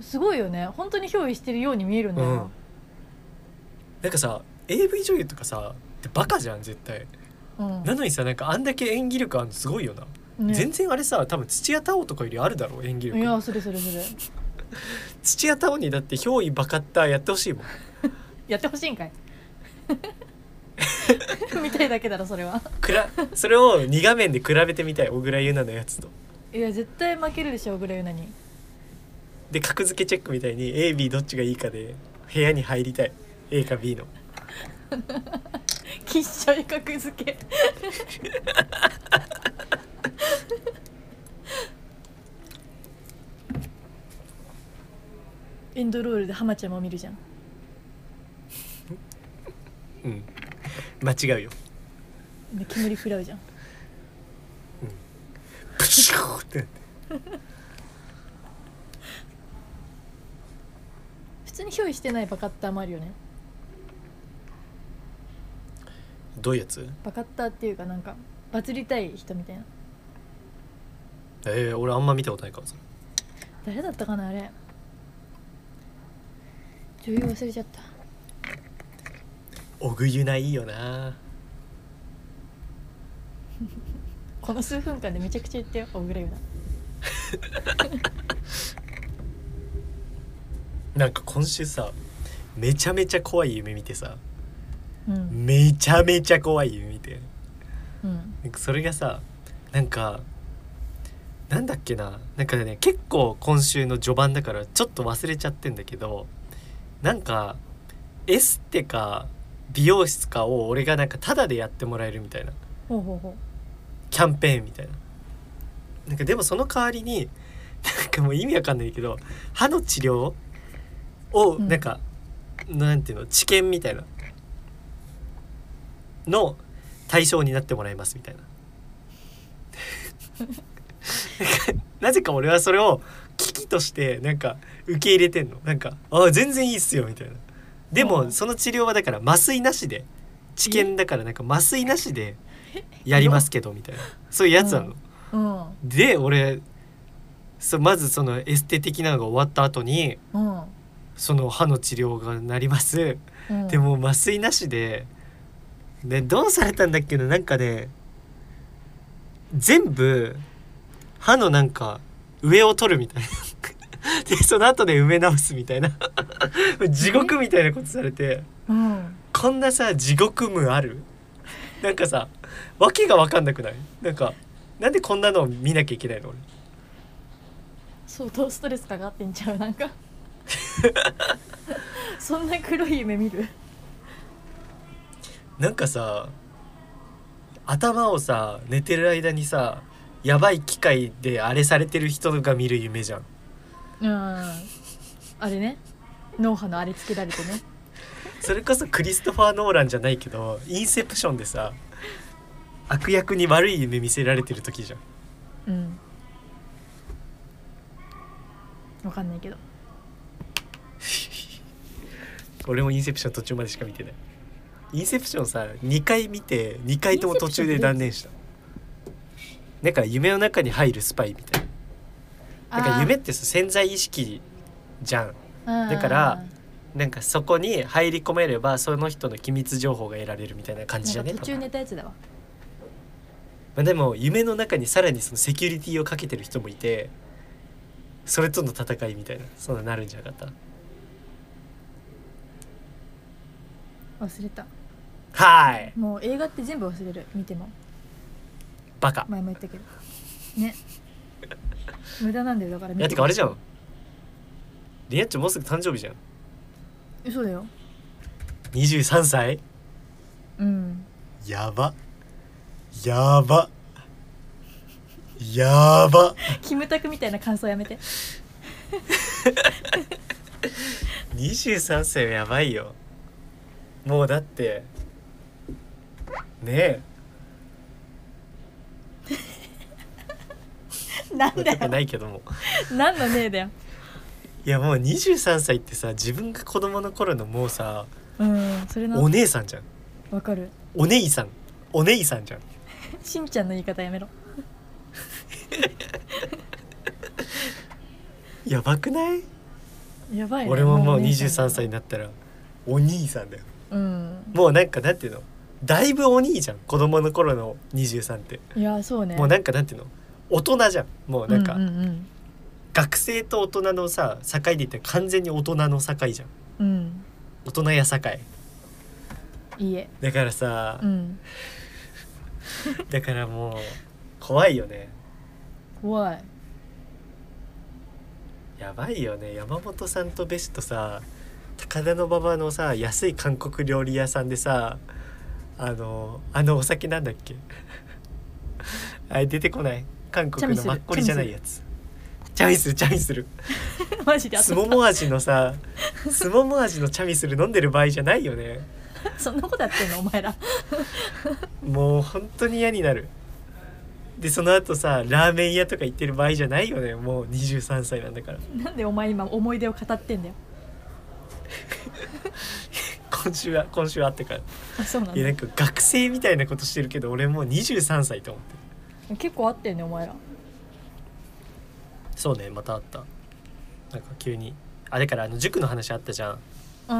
すごいよね。本当に憑依してるように見えるんだよなんかさ AV 女優とかさってバカじゃん絶対。な、うん。なのにさなんかあんだけ演技力あるのすごいよな、ね。全然あれさ多分土屋太鳳とかよりあるだろ演技力。いやそれそれそれ。土屋太鳳にだって憑依バカッターやってほしいもん。やってほしいんかい。見たいだけだろそれは。くらそれを2画面で比べてみたい小倉優奈のやつと。いや絶対負けるでしょぐらいなにで格付けチェックみたいに AB どっちがいいかで部屋に入りたい。A か B の。きっしょい格付け。エンドロールで浜ちゃんも見るじゃん。うん。間違うよ。で煙食らうじゃん。プシューってなって通に憑依してないバカッターもあるよね。どういうやつ？バカッターっていうかなんかバズりたい人みたいな。えー、俺あんま見たことないからさ。誰だったかなあれ。女優忘れちゃった。小栗ゆないいよな。この数分間でめちゃくちゃ言ったよおぐらい ななんか今週さめちゃめちゃ怖い夢見てさうん。めちゃめちゃ怖い夢見て。うん。それがさなんかなんだっけななんかね結構今週の序盤だからちょっと忘れちゃってんだけどなんかエステか美容室かを俺がなんかタダでやってもらえるみたいな。キャンペーンみたいな。なんかでもその代わりになんかもう意味わかんないけど歯の治療をうん。なんか、なんていうの治験みたいな。の対象になってもらいますみたいな。なぜか俺はそれを危機としてなんか受け入れてんの。なんか「ああ全然いいっすよ」みたいな。でうん。もその治療はだから麻酔なしで治験だからなんか麻酔なしでやりますけどみたいな。そういうやつなの、ううん。で俺そうまずそのエステ的なのが終わった後にうんその歯の治療がなります、うん。でも麻酔なしででどうされたんだっけな。なんかね全部歯のなんか上を取るみたいな。でその後で埋め直すみたいな。地獄みたいなことされて。うんこんなさ地獄無ある。なんかさわけが分かんなくない？なんかなんでこんなのを見なきゃいけないの？俺。相当ストレスかかってんちゃう？なんか そんな黒い夢見る？なんかさ頭をさ寝てる間にさやばい機械であれされてる人が見る夢じゃん。うん。あれね。脳波のあれつけられてね。それこそクリストファー・ノーランじゃないけどインセプションでさ悪役に悪い夢見せられてる時じゃん。うん。わかんないけど 俺もインセプション途中までしか見てない。インセプションさ2回見て2回とも途中で断念した。なんか夢の中に入るスパイみたいな。なんか夢ってさ潜在意識じゃん。だだからなんかそこに入り込めればその人の機密情報が得られるみたいな感じじゃね途中寝たやつだわ。まあ、でも夢の中にさらにそのセキュリティをかけてる人もいてそれとの戦いみたいなそんななるんじゃなかった？忘れた。はい。もう映画って全部忘れる。見ても。バカ。前も言ったけど。ね。無駄なんだよだからいやてかあれじゃん。リアッチョもうすぐ誕生日じゃん。嘘だよ。23歳？うん。やば。やば。やば。キムタクみたいな感想やめて。23歳はやばいよもうだってね なんだえなよいけども。何のねえだよ。いやもう23歳ってさ自分が子供の頃のもうさうんそれなお姉さんじゃん。わかる。お姉さん。お姉さんじゃん。しんちゃんの言い方やめろ。やばくない、やばいね。俺ももうお姉さん23歳になったらお兄さんだようん。もうなんかなんていうの？だいぶお兄じゃん子供の頃の23って、いやそうね。もうなんかなんていうの？大人じゃん。もうなんか、うんうん学生と大人のさ境で言ったら完全に大人の境じゃん。うん、うん、大人や境。いいえ。だからさ、うん。だからもう怖いよね。怖い。やばいよね。山本さんとベストさ高田馬場のさ安い韓国料理屋さんでさあのあのお酒なんだっけ？あれ出てこない？韓国のマッコリじゃないやつ。チャミするチャミする マジであった。すもも味のさすもも味のチャミする飲んでる場合じゃないよね。そんなことやってんのお前ら。もう本当に嫌になる。でその後さラーメン屋とか行ってる場合じゃないよね。もう23歳なんだから。なんでお前今思い出を語ってんだよ 今週は今週はあってからあそうなんやなんか学生みたいなことしてるけど俺もう23歳と思って結構あってんねお前ら。そうねまたあった。なんか急に。あれからあの塾の話あったじゃん。うん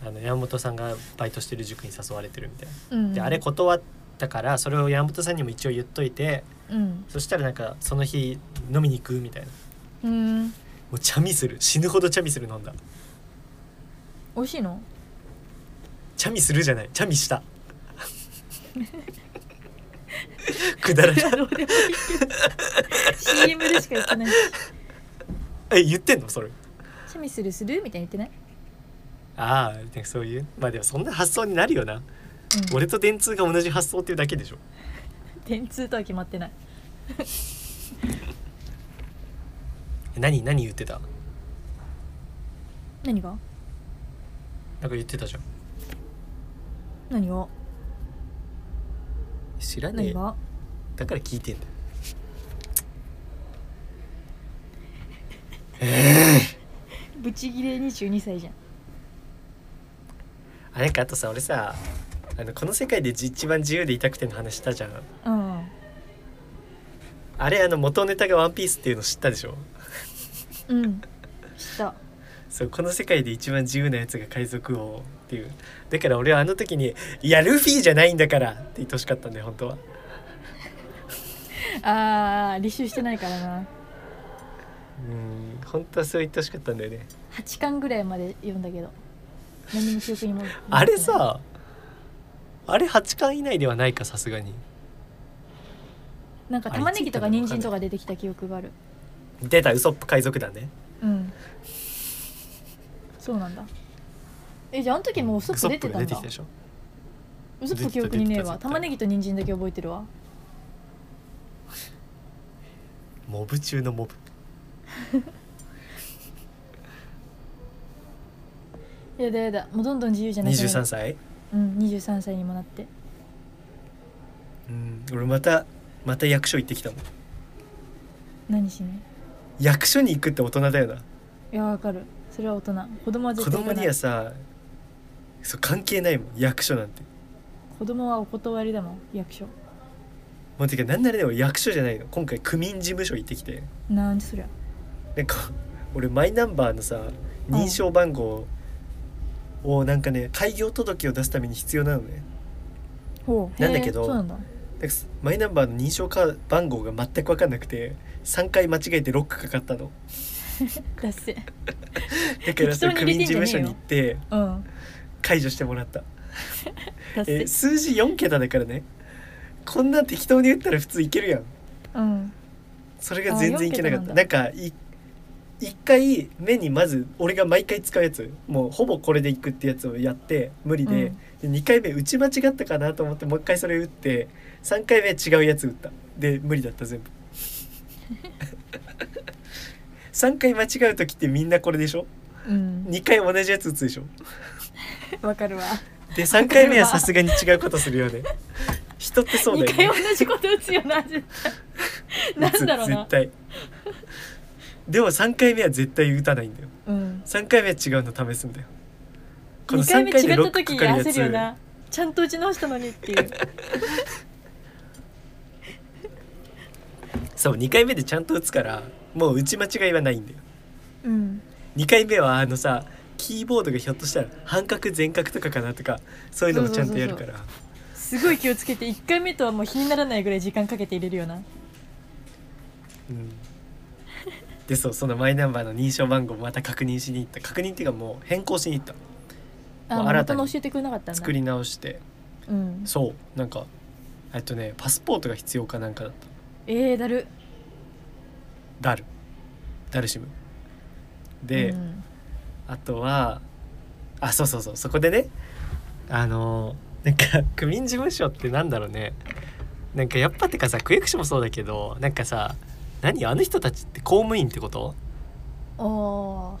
あの山本さんがバイトしてる塾に誘われてるみたいな。うんであれ断ったからそれを山本さんにも一応言っといてうん。そしたらなんかその日飲みに行くみたいな。うん。もうチャミする死ぬほどチャミする飲んだ美味しいの？チャミするじゃない。チャミした。くだらない。CM でしか言ってない。え言ってんの？それ。チャミするするみたいに言ってない、ああそういう。まあでもそんな発想になるよな。うん、俺と電通が同じ発想っていうだけでしょ。電通とは決まってない。え何何言ってた？何が？なんか言ってたじゃん。何が？知らねえ。何が？だから聞いてんだよ。ブチギレ22歳じゃん。あなんかあとさ俺さあのこの世界でじ一番自由でいたくての話したじゃん。うん。あれあの元ネタが「ワンピースっていうの知ったでしょ？うん。知ったそうこの世界で一番自由なやつが海賊王っていう。だから俺はあの時に「いやルフィじゃないんだから」って言ってほしかったんだよ本当は。あー履修してないからな。うん本当はそう言ってほしかったんだよね。8巻ぐらいまで読んだけど。何も記憶にもあれさあれ8巻以内ではないかさすがに。なんか玉ねぎとか人参とか出てきた記憶がある。出たウソップ海賊団ね。うんそうなんだ。えじゃああの時もうウソップ出てたんだ。ウソップ記憶にねえわ。玉ねぎと人参だけ覚えてるわ。モブ中のモブ。やだやだ。もうどんどん自由じゃなくなる。23歳？うん23歳にもなって。うん俺またまた役所行ってきたもん。何しに？役所に行くって大人だよな。いやわかるそれは大人。子供は絶子供に対行かないはさそう関係ないもん。役所なんて。子供はお断りだもん。役所。もうてかなんならでも役所じゃないの。今回区民事務所行ってきて。なんでそりゃ。なんか俺マイナンバーのさ認証番号をなんかね開業届を出すために必要なのね。ほう。なんだけどそうなんだ。なんかマイナンバーの認証カード番号が全く分かんなくて3回間違えてロックかかったの だっせ。だから適当に区民事務所に行ってうん。解除してもらった。だっせ。え数字4桁だからね。こんなん適当に打ったら普通いけるやん。うん。それが全然いけなかった。あなんかい一回目にまず俺が毎回使うやつ。もうほぼこれでいくってやつをやって無理で,、で2回目打ち間違ったかなと思ってもう一回それ打って3回目違うやつ打った。で無理だった全部 3回間違う時ってみんなこれでしょ？うん。2回同じやつ打つでしょ？わかるわ。で3回目はさすがに違うことするよね。人ってそうだ2よね。回同じこと打つよな絶対。なんだろうな。絶対。でも3回目は絶対打たないんだよ。うん。3回目は違うの試すんだよ。この2回3目回でロッ違った時クかかるや焦るよつ。なちゃんと打ち直したのにっていう。そう2回目でちゃんと打つからもう打ち間違いはないんだよ。うん。2回目はあのさキーボードがひょっとしたら半角全角とかかなとかそういうのもちゃんとやるから。すごい気をつけて1回目とはもう比にならないぐらい時間かけて入れるよな。うん。でそうそのマイナンバーの認証番号また確認しに行った。確認っていうかもう変更しに行った。あ新たに教えてくれなかった作り直して。うん。そうなんかえっとねパスポートが必要かなんかだった。えー、だるダル。ダルシム。で、うん。あとはあそうそうそうそこでねあのなんか区民事務所ってなんだろうね。なんかやっぱてかさ区役所もそうだけどなんかさ何あの人たちって公務員ってこと？ああ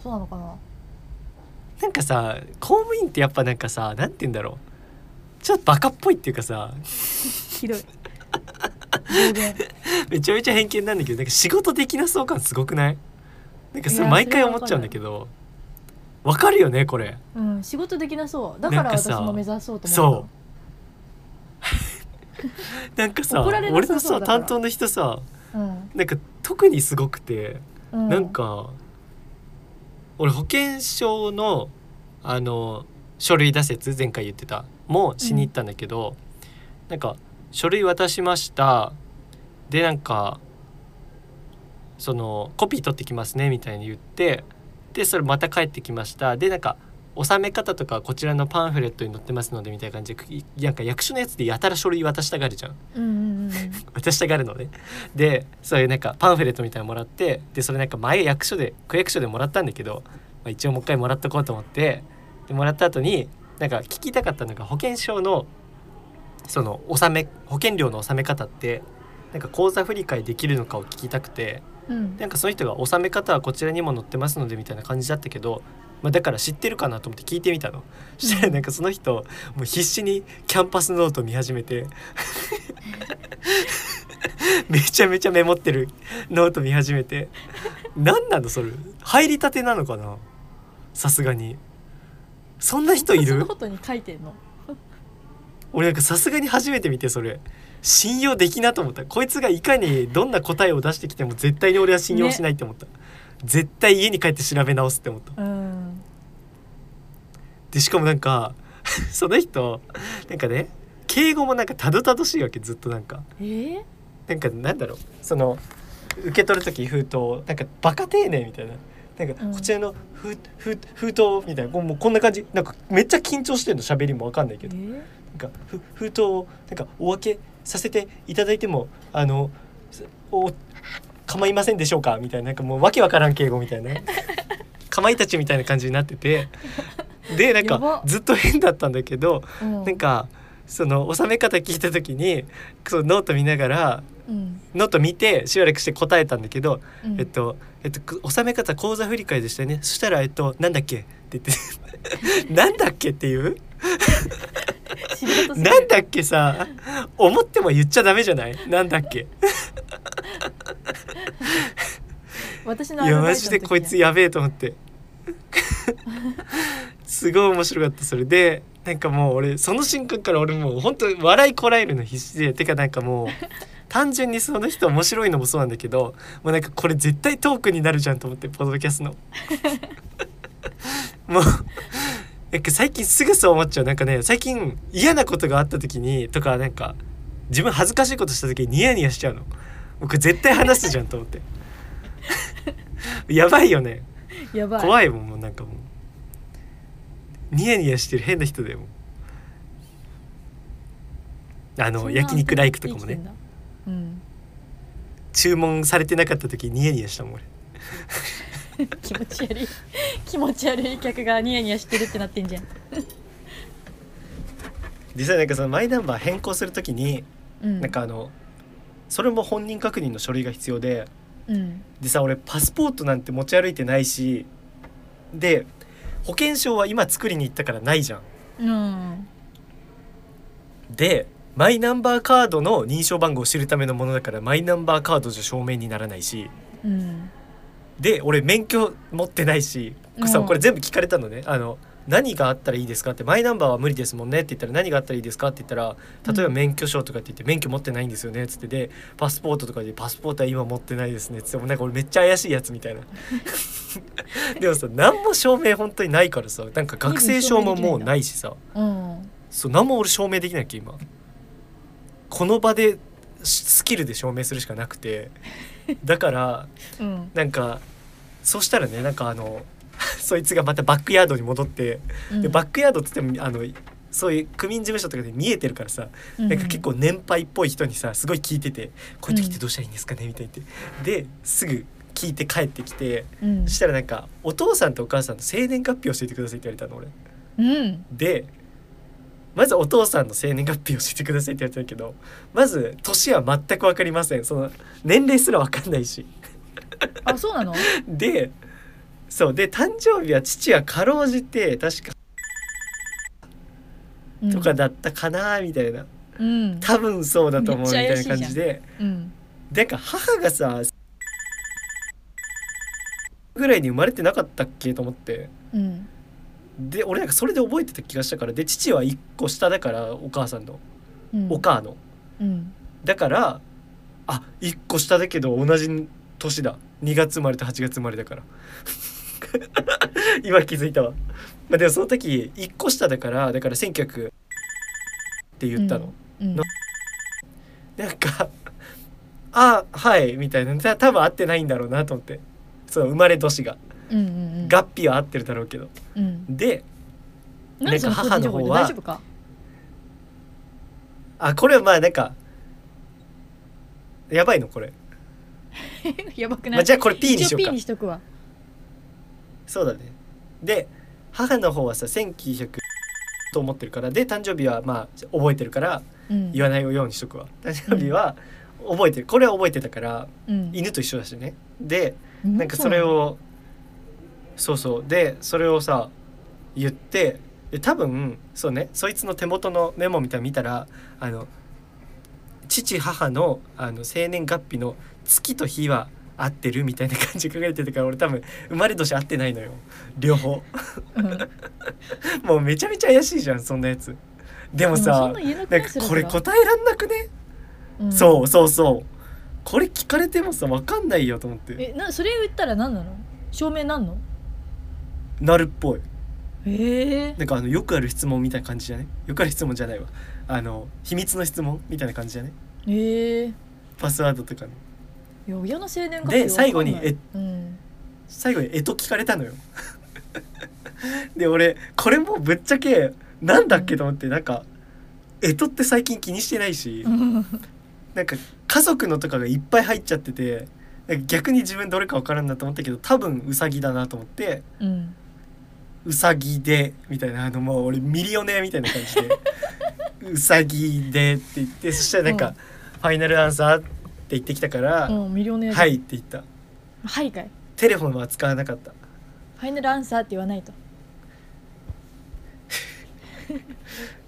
そうなのかな。なんかさ公務員ってやっぱなんかさなんて言うんだろう。ちょっとバカっぽいっていうかさ。ひどい めちゃめちゃ偏見なんだけどなんか仕事できなそう感すごくない？なんかそれ毎回思っちゃうんだけどわかるよねこれ。うん仕事できなそう。だから私も目指そうと思そう。なんかさ俺のさ担当の人さううん、なんか特にすごくて、うん、なんか俺保険証のあの書類出せつ前回言ってたもしに行ったんだけど、なんか書類渡しました。でなんかそのコピー取ってきますねみたいに言ってでそれまた帰ってきました。でなんか納め方とかこちらのパンフレットに載ってますのでみたいな感じでいなんか役所のやつでやたら書類渡したがるじゃんうんうんうん。渡したがるのね。でそういうなんかパンフレットみたいなのもらってでそれなんか前役所で区役所でもらったんだけど、まあ、一応もう一回もらっとこうと思ってでもらった後になんか聞きたかったのが保険証のその納め保険料の納め方ってなんか口座振替できるのかを聞きたくてうん。なんかその人が納め方はこちらにも載ってますのでみたいな感じだったけど、まあ、だから知ってるかなと思って聞いてみたの。そしたらなんかその人もう必死にキャンパスノート見始めて めちゃめちゃメモってるノート見始めて何なのそれ。入りたてなのかな。さすがに。そんな人いる？そのことに書いてんの？俺なんかさすがに初めて見てそれ。信用できなと思った。こいつがいかにどんな答えを出してきても絶対に俺は信用しないって思った、絶対家に帰って調べ直すって思った。うん。でしかもなんか その人なんかね敬語もなんかたどたどしいわけずっとなんか。え？ー、なんかなんだろう。その受け取る時封筒なんかバカ丁寧みたいな。なんかうん。こちらの封,、封封筒みたいなもうこんな感じ。なんかめっちゃ緊張してんの喋りもわかんないけど。え？ーなんかふ封筒をなんかお分けさせていただいてもあのすお構いませんでしょうか？みたいななんかもうわけわからん敬語みたいな。かまいたちみたいな感じになってて。でなんかずっと変だったんだけどうん。なんかその納め方聞いた時にそのノート見ながらうん。ノート見てしばらくして答えたんだけど、うん。えっとえっとく納め方口座振り替えでしたよね。そしたらえっとなんだっけ？って言って。なんだっけっていう？なんだっけさ。思っても言っちゃダメじゃない？なんだっけ？私のいやマジでこいつやべえと思って。すごい面白かったそれ。でなんかもう俺その瞬間から俺もう本当笑いこらえるの必死で。てかなんかもう単純にその人面白いのもそうなんだけどもうなんかこれ絶対トークになるじゃんと思ってポッドキャストの。もうなんか最近すぐそう思っちゃう。なんかね最近嫌なことがあった時にとかなんか自分恥ずかしいことした時にニヤニヤしちゃうの。僕絶対話すじゃんと思って。やばいよね。やばい。怖いもんもうなんかもう。ニヤニヤしてる変な人だよあの焼肉ライクとかもね。うん。注文されてなかった時にニヤニヤしたもん俺 気持ち悪い。気持ち悪い客がニヤニヤしてるってなってんじゃん。実際なんかそのマイナンバー変更する時に、うん。なんかあのそれも本人確認の書類が必要でうん。でさ俺パスポートなんて持ち歩いてないしで保険証は今作りに行ったからないじゃん。うん。でマイナンバーカードの認証番号を知るためのものだからマイナンバーカードじゃ証明にならないし。うんで俺免許持ってないしさうん。これ全部聞かれたのね。あの何があったらいいですかってマイナンバーは無理ですもんねって言ったら何があったらいいですかって言ったら例えば免許証とかって言って免許持ってないんですよねっつってでパスポートとかでパスポートは今持ってないですねっつってもうなんか俺めっちゃ怪しいやつみたいな。でもさ何も証明本当にないからさなんか学生証ももうないしさ。うん。そう何も俺証明できないっけ今。この場でスキルで証明するしかなくてだからうん。なんかそしたらねなんかあの そいつがまたバックヤードに戻って、うん。でバックヤードっつってもあのそういう区民事務所とかで見えてるからさ、なんか結構年配っぽい人にさすごい聞いてて「こういう時ってどうしたらいいんですかね?」みたいに言って。ですぐ聞いて帰ってきてうん。そしたらなんか「お父さんとお母さんの生年月日教えてください」って言われたの俺。うん。でまずお父さんの生年月日教えてくださいって言われたけどまず年は全く分かりません。その年齢すら分かんないし。あそうなの？でそうで誕生日は父はかろうじて確かうん。とかだったかなみたいな、うん。多分そうだと思うみたいな感じで。うん。なん。か母がさぐらいに生まれてなかったっけと思って。うんで俺なんかそれで覚えてた気がしたからで父は1個下だからお母さんの、うん。お母の。うん。だだからあ一1個下だけど同じ年だ。2月生まれと8月生まれだから。今気づいたわ、まあ、でもその時1個下だからだから1900って言ったの、うん。のなんか「あはい」みたいな。た多分合ってないんだろうなと思って。そう生まれ年がうんうんうん。合否は合ってるだろうけど。うん。でなんか母の方はあこれはまあなんかやばいのこれ、やばくない、まあ、じゃあこれ P にしよう P かにしとくわ。そうだね。で母の方はさ1900と思ってるからで誕生日はまあ覚えてるからうん。言わないようにしとくわ。誕生日は覚えてる。これは覚えてたからうん。犬と一緒だしね。でうなんかそれをそうそう。でそれをさ言ってで多分そうねそいつの手元のメモみたいなの見たらあの父母のあの生年月日の月と日は合ってるみたいな感じで書かれてたから俺多分生まれ年合ってないのよ。両方。うん。もうめちゃめちゃ怪しいじゃんそんなやつ。でもさでなんかこれ答えらんなくね、うん。そうそうそう。これ聞かれてもさ分かんないよと思って。えなそれ言ったら何なの？証明なんの？なるっぽい。ええ。なんかあのよくある質問みたいな感じじゃねよくある質問じゃないわ。あの秘密の質問みたいな感じじゃねええ。パスワードとかの。いや親の生年月日で最後にえうん。最後に干支聞かれたのよ。で俺これもぶっちゃけなんだっけと思ってなんか干支って最近気にしてないしうん。なんか家族のとかがいっぱい入っちゃっててなんか逆に自分どれか分からんなと思ったけど多分ウサギだなと思ってうんウサギでみたいなあのもう俺ミリオネアみたいな感じで。ウサギでって言ってそしたらなんか、うん。ファイナルアンサーって言ってきたから、うんミリオネアはいって言った。はいかい。テレフォンは使わなかった。ファイナルアンサーって言わないと。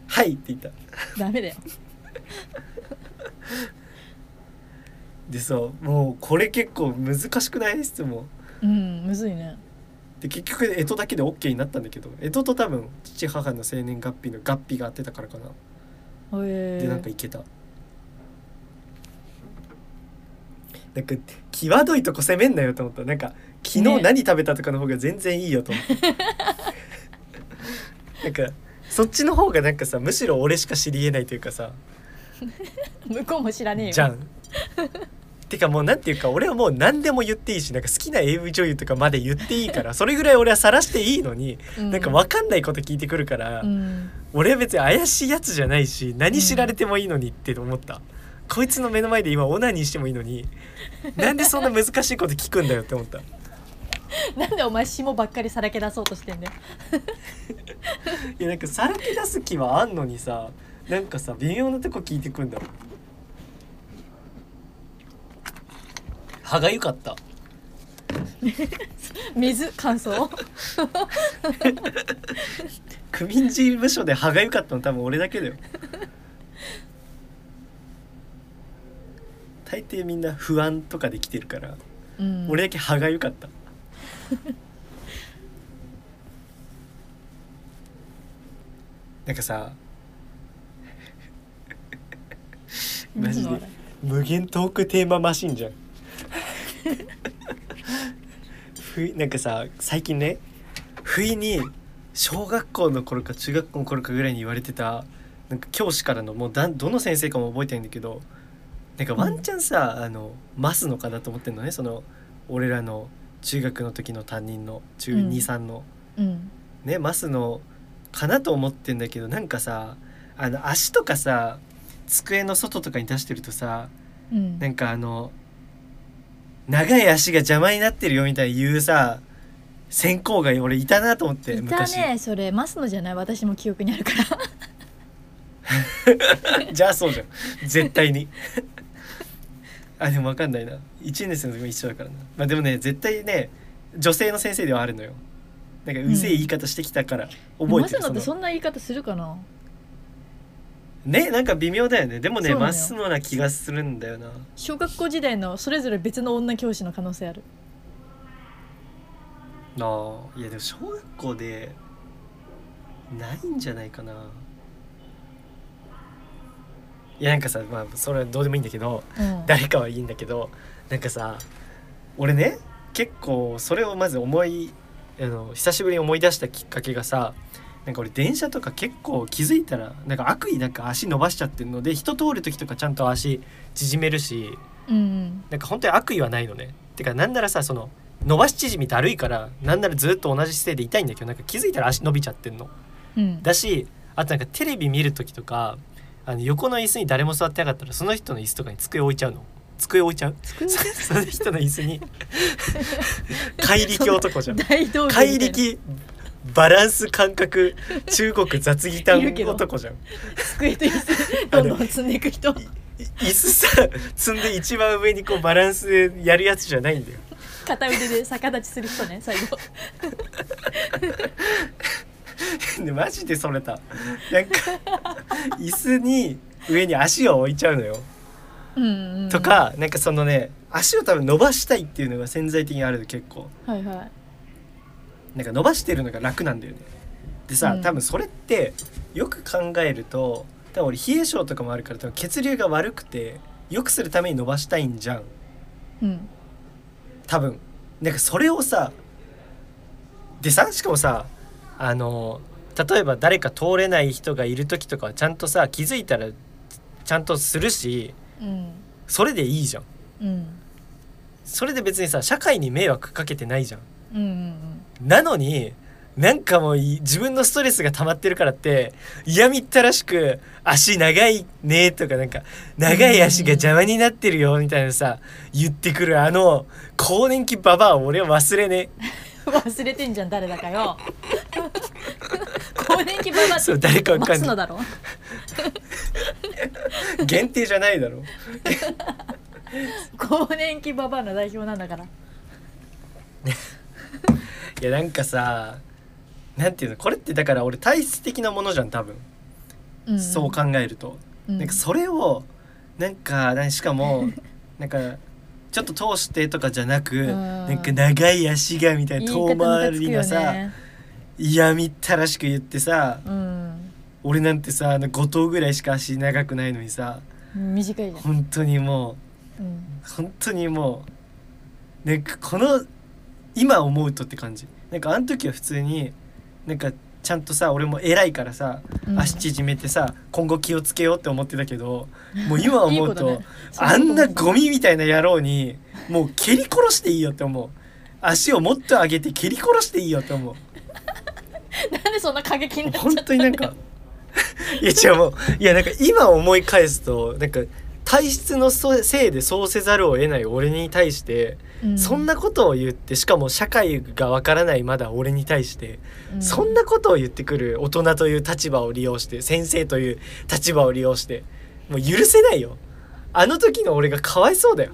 はいって言った。ダメだよ。でさもうこれ結構難しくない？質問。うんむずいねで結局干支だけで OK になったんだけど干支と多分父母の生年月日の合併が合ってたからかな。へえでなんかいけた。なんか際どいとこ攻めんなよと思った。なんか昨日ね。何食べたとかの方が全然いいよと思って、なんかそっちの方がなんかさむしろ俺しか知りえないというかさ。向こうも知らねえよ。じゃん。てかもうなんていうか俺はもう何でも言っていいしなんか好きな AV 女優とかまで言っていいから それぐらい俺は晒していいのに、うん。なんか分かんないこと聞いてくるから、うん。俺は別に怪しいやつじゃないし何知られてもいいのにって思った、こいつの目の前で今オナニーしてもいいのになんでそんな難しいこと聞くんだよって思った。なんでお前霜ばっかりさらけ出そうとしてんだよ。いやなんかさらけ出す気はあんのにさなんかさ微妙なとこ聞いてくんだろ歯がゆかった。水乾燥？区民事務所で歯がゆかったの多分俺だけだよ。大抵みんな不安とかで来てるから、うん。俺だけ歯がゆかった。なんかさマジで無限トークテーママシンじゃんふいなんかさ最近ね不意に小学校の頃か中学校の頃かぐらいに言われてたなんか教師からのもうだんどの先生かも覚えてないんだけどなんかワンチャンさ、あの増のかなと思ってんのねその俺らの中学の時の担任の中うん23の、うん。ね増のかなと思ってんだけどなんかさあの足とかさ机の外とかに出してるとさうん。なんかあの長い足が邪魔になってるよみたいに言うさ先行が俺いたなと思っていた昔。ねそれ。マスのじゃない？私も記憶にあるから。じゃあそうじゃん。絶対に。あでも分かんないな。1年生の時も一緒だからな。まあでもね絶対ね女性の先生ではあるのよ。なんかうぜえ言い方してきたから覚えてる、マスノってそんな言い方するかな？ねなんか微妙だよね。でもねそうなのよ。まっすぐな気がするんだよな。小学校時代のそれぞれ別の女教師の可能性ある。あーいやでも小学校でないんじゃないかな。いやなんかさまあそれはどうでもいいんだけどうん。誰かはいいんだけどなんかさ俺ね結構それをまず思いあの久しぶりに思い出したきっかけがさなんか俺電車とか結構気づいたらなんか悪意なんか足伸ばしちゃってるので人通る時とかちゃんと足縮めるしうんなんか本当に悪意はないのね。てかなんならさその伸ばし縮みだるいからなんならずっと同じ姿勢でいたいんだけどなんか気づいたら足伸びちゃってんの。うん。だしあとなんかテレビ見る時とかあの横の椅子に誰も座ってなかったらその人の椅子とかに机置いちゃうの。机置いちゃう？その人の椅子に。怪力男じゃん。怪力バランス感覚中国雑技団男じゃん。机と椅子どんどん積んでいく人。椅子さ積んで一番上にこうバランスでやるやつじゃないんだよ。片腕で逆立ちする人ね最後。でマジでそれた。なんか椅子に上に足を置いちゃうのよ、うんうん。とかなんかそのね足を多分伸ばしたいっていうのが潜在的にあるの結構。はいはいなんか伸ばしてるのが楽なんだよね。でさ、うん。多分それってよく考えると多分俺冷え性とかもあるから多分血流が悪くて良くするために伸ばしたいんじゃん。うん。多分。なんかそれをさでさしかもさあの例えば誰か通れない人がいる時とかはちゃんとさ気づいたらちゃんとするしうん。それでいいじゃん。うん。それで別にさ社会に迷惑かけてないじゃん。うんうんなのになんかもうい自分のストレスが溜まってるからって嫌みったらしく足長いねとかなんか長い足が邪魔になってるよみたいなさ言ってくるあの更年期ババアを俺は忘れね 忘れてんじゃん誰だかよ。更年期ババアそう誰かわかんない。限定じゃないだろ。更年期ババアの代表なんだから いやなんかさなんていうのこれってだから俺体質的なものじゃん多分、うん。んそう考えると、うん。なんかそれをなんかなしかも なんかちょっと通してとかじゃなく、ん。なんか長い足がみたいな遠回りがさ、ね嫌みったらしく言ってさうん。俺なんてさあの5頭ぐらいしか足長くないのにさ短いじゃん、本当にもうん、う本当にもうなんかこの今思うとって感じ。なんかあの時は普通になんかちゃんとさ俺も偉いからさうん。足縮めてさ今後気をつけようって思ってたけど もう今思うとね。あんなゴミみたいな野郎にもう蹴り殺していいよって思う。足をもっと上げて蹴り殺していいよって思う。なんでそんな過激になっちゃ本った当になんか いや違うもういやなんか今思い返すとなんか体質のそせいでそうせざるを得ない俺に対して、うそんなことを言ってしかも社会がわからないまだ俺に対して、うそんなことを言ってくる大人という立場を利用して先生という立場を利用してもう許せないよ。あの時の俺がかわいそうだよ。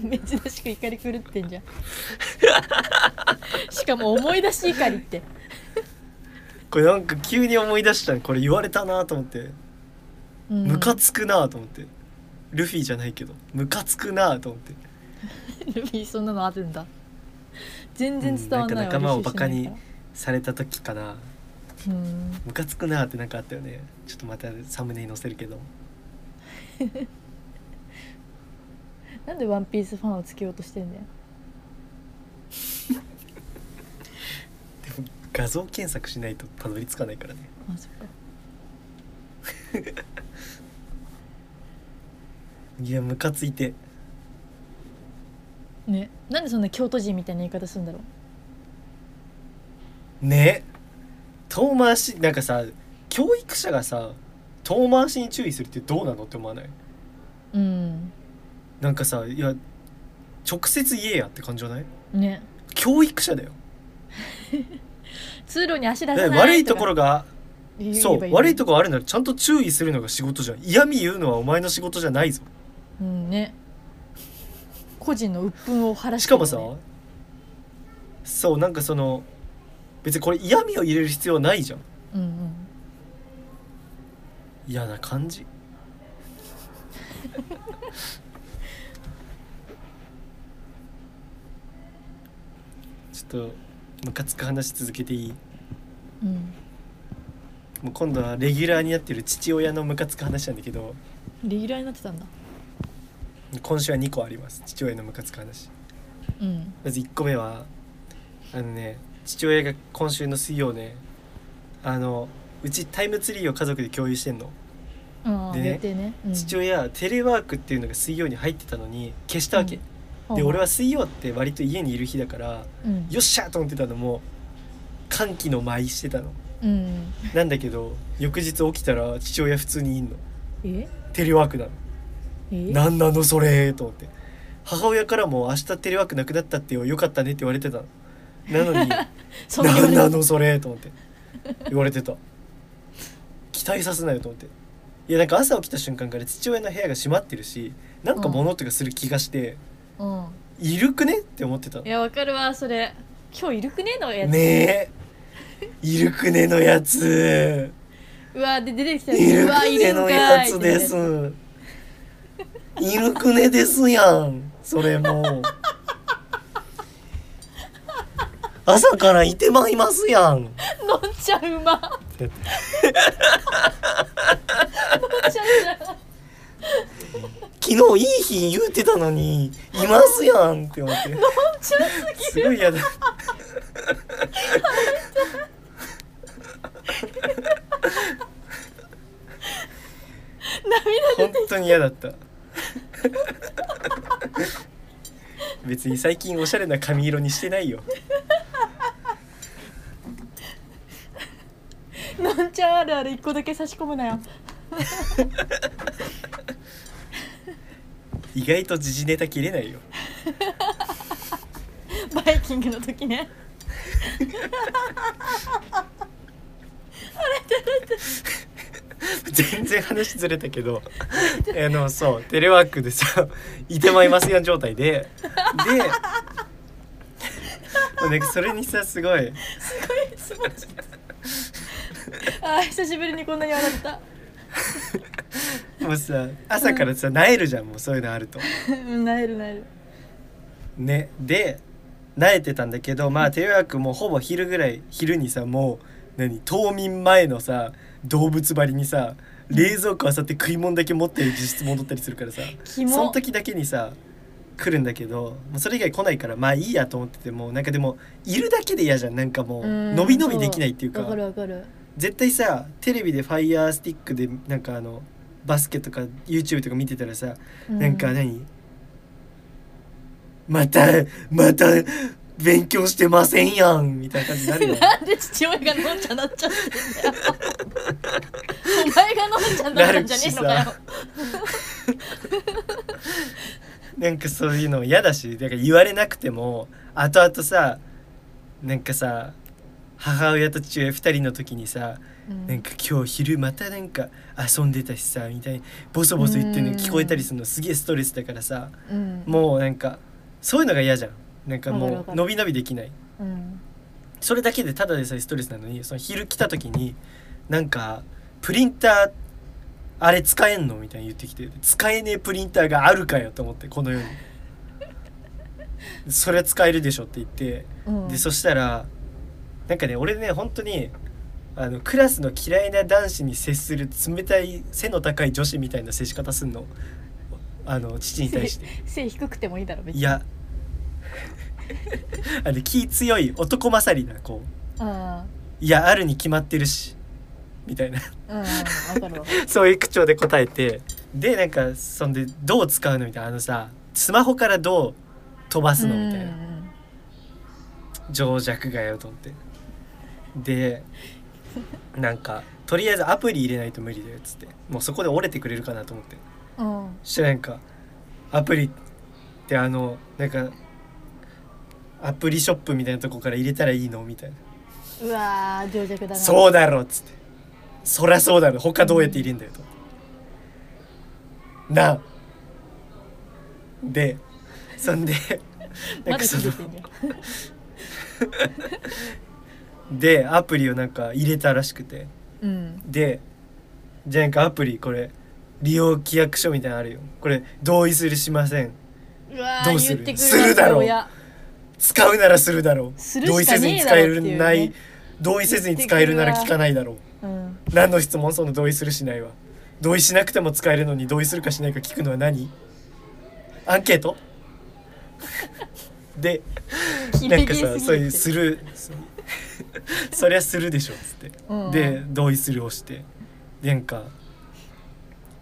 珍しく怒り狂ってんじゃん。しかも思い出し怒りって。これなんか急に思い出したのこれ言われたなと思って。うん。ムカつくなと思って。ルフィじゃないけどムカつくなと思ってルフィそんなのあるんだ。全然伝わんないわ、うんなんか仲間をバカにされた時かな。ムカつくなってなんかあったよね。ちょっとまたサムネに載せるけど。なんでワンピースファンをつけようとしてんだよ。でも画像検索しないとたどり着かないからね。あそっか。いやムカついてねなんでそんな京都人みたいな言い方するんだろう。ね？遠回しなんかさ教育者がさ遠回しに注意するってどうなのって思わない？うん。なんかさいや直接言えやって感じじゃない？ね。教育者だよ。通路に足出さないね悪いところががそう悪いとここあるならちゃんと注意するのが仕事じゃん。嫌味言うのはお前の仕事じゃないぞ。うんね個人の鬱憤を晴らししてかもさそうなんかその別にこれ嫌味を入れる必要はないじゃん。うんうん。嫌な感じ。ちょっとムカつく話続けていい？うん。もう今度はレギュラーになってる父親のムカつく話なんだけど。レギュラーになってたんだ今週は2個あります。父親のムカつく話。うん。まず1個目はあのね父親が今週の水曜ねあのうちタイムツリーを家族で共有してんの。でねね、うん、父親テレワークっていうのが水曜に入ってたのに消したわけ、で俺は水曜って割と家にいる日だからうん。よっしゃと思ってたのも歓喜の舞してたの。うん。なんだけど翌日起きたら父親普通にいんの。え？テレワークなのえ？なんなのそれと思って。母親からも明日テレワークなくなったってよよかったねって言われてた。のなのに そんなのそれと思って。言われてた。期待させないよと思って。いやなんか朝起きた瞬間から父親の部屋が閉まってるしなんか物音がする気がして、うん。いるくねって思ってたの。いやわかるわそれ。今日いるくねのやつ。ねえ。いるくねのやつ。うわで出てきた。よいるくねのやつですいるくねですやん。それも。朝からいてまいますやん。のんちゃんうま。のんてちゃんじゃん昨日いい日言うてたのにいますやんって思って。のんちゃんすぎすごい嫌だ。涙本当に嫌だった 別に最近おしゃれな髪色にしてないよ。のんちゃんあるある一個だけ差し込むなよ。意外と時事ネタ切れないよ。バイキングの時ね 全然話ずれたけどあのそうテレワークでさいてまいますやん状態で。でもうなんかそれにさすごい。すごいすごい。あー久しぶりにこんなに笑った。もうさ朝からさなえるじゃんもうそういうのあると。うんなえるなえる。ねでなえてたんだけどまあテレワークもうほぼ昼ぐらい昼にさもう何冬眠前のさ動物張りにさ冷蔵庫あさって食い物だけ持って実質戻ったりするからさその時だけにさ来るんだけどもうそれ以外来ないからまあいいやと思っててもなんかでもいるだけで嫌じゃん。なんかもううん伸び伸びできないっていうか。絶対さテレビでファイヤースティックでなんかあのバスケとか YouTube とか見てたらさうなんか何？またまた勉強してませんやんみたいな感じになるよ。なんで父親がのんちゃんなっちゃってんだよ。お前がのんちゃんだったんじゃねえのかよ。なんかそういうの嫌だしだから言われなくても後々さなんかさ母親と父親2人の時にさうん。なんか今日昼またなんか遊んでたしさみたいにボソボソ言ってるのうん聞こえたりするのすげえストレスだからさうん。もうなんかそういうのが嫌じゃんなんかもう伸び伸びできない。うんそれだけでただでさえストレスなのにその昼来た時になんかプリンターあれ使えんのみたいに言ってきて使えねえプリンターがあるかよと思ってこの世に。それは使えるでしょって言ってうん。でそしたらなんかね俺ね本当にあのクラスの嫌いな男子に接する冷たい背の高い女子みたいな接し方すんの。あの父に対して。背低くてもいいだろ別に。いや あの気強い男勝りな子。うん。いやあるに決まってるし。みたいな。うん そういう口調で答えて。でなんかそんでどう使うのみたいなあのさスマホからどう飛ばすのみたいな。情弱がよと思って。でなんかとりあえずアプリ入れないと無理だよっつって。もうそこで折れてくれるかなと思って。うんうん。そしたらなんかアプリってあのなんかアプリショップみたいなとこから入れたらいいのみたいな。うわー情弱だな。そうだろっつって。そりゃそうだろ。他どうやって入れんだよと。な。あでそんで なんかそのでアプリをなんか入れたらしくて。うん。でじゃあなんかアプリこれ利用規約書みたいなのあるよ。これ同意するしません。うわーどうする？言ってくるするだろう。親使うならするだろう。同意せずに使えるない同意せずに使えるなら聞かないだろう。うん。何の質問？その同意するしないは。同意しなくても使えるのに同意するかしないか聞くのは何？アンケート？で なんかさそういうすぎるそりゃするでしょ。っつって。うん。で同意するをして。でなんか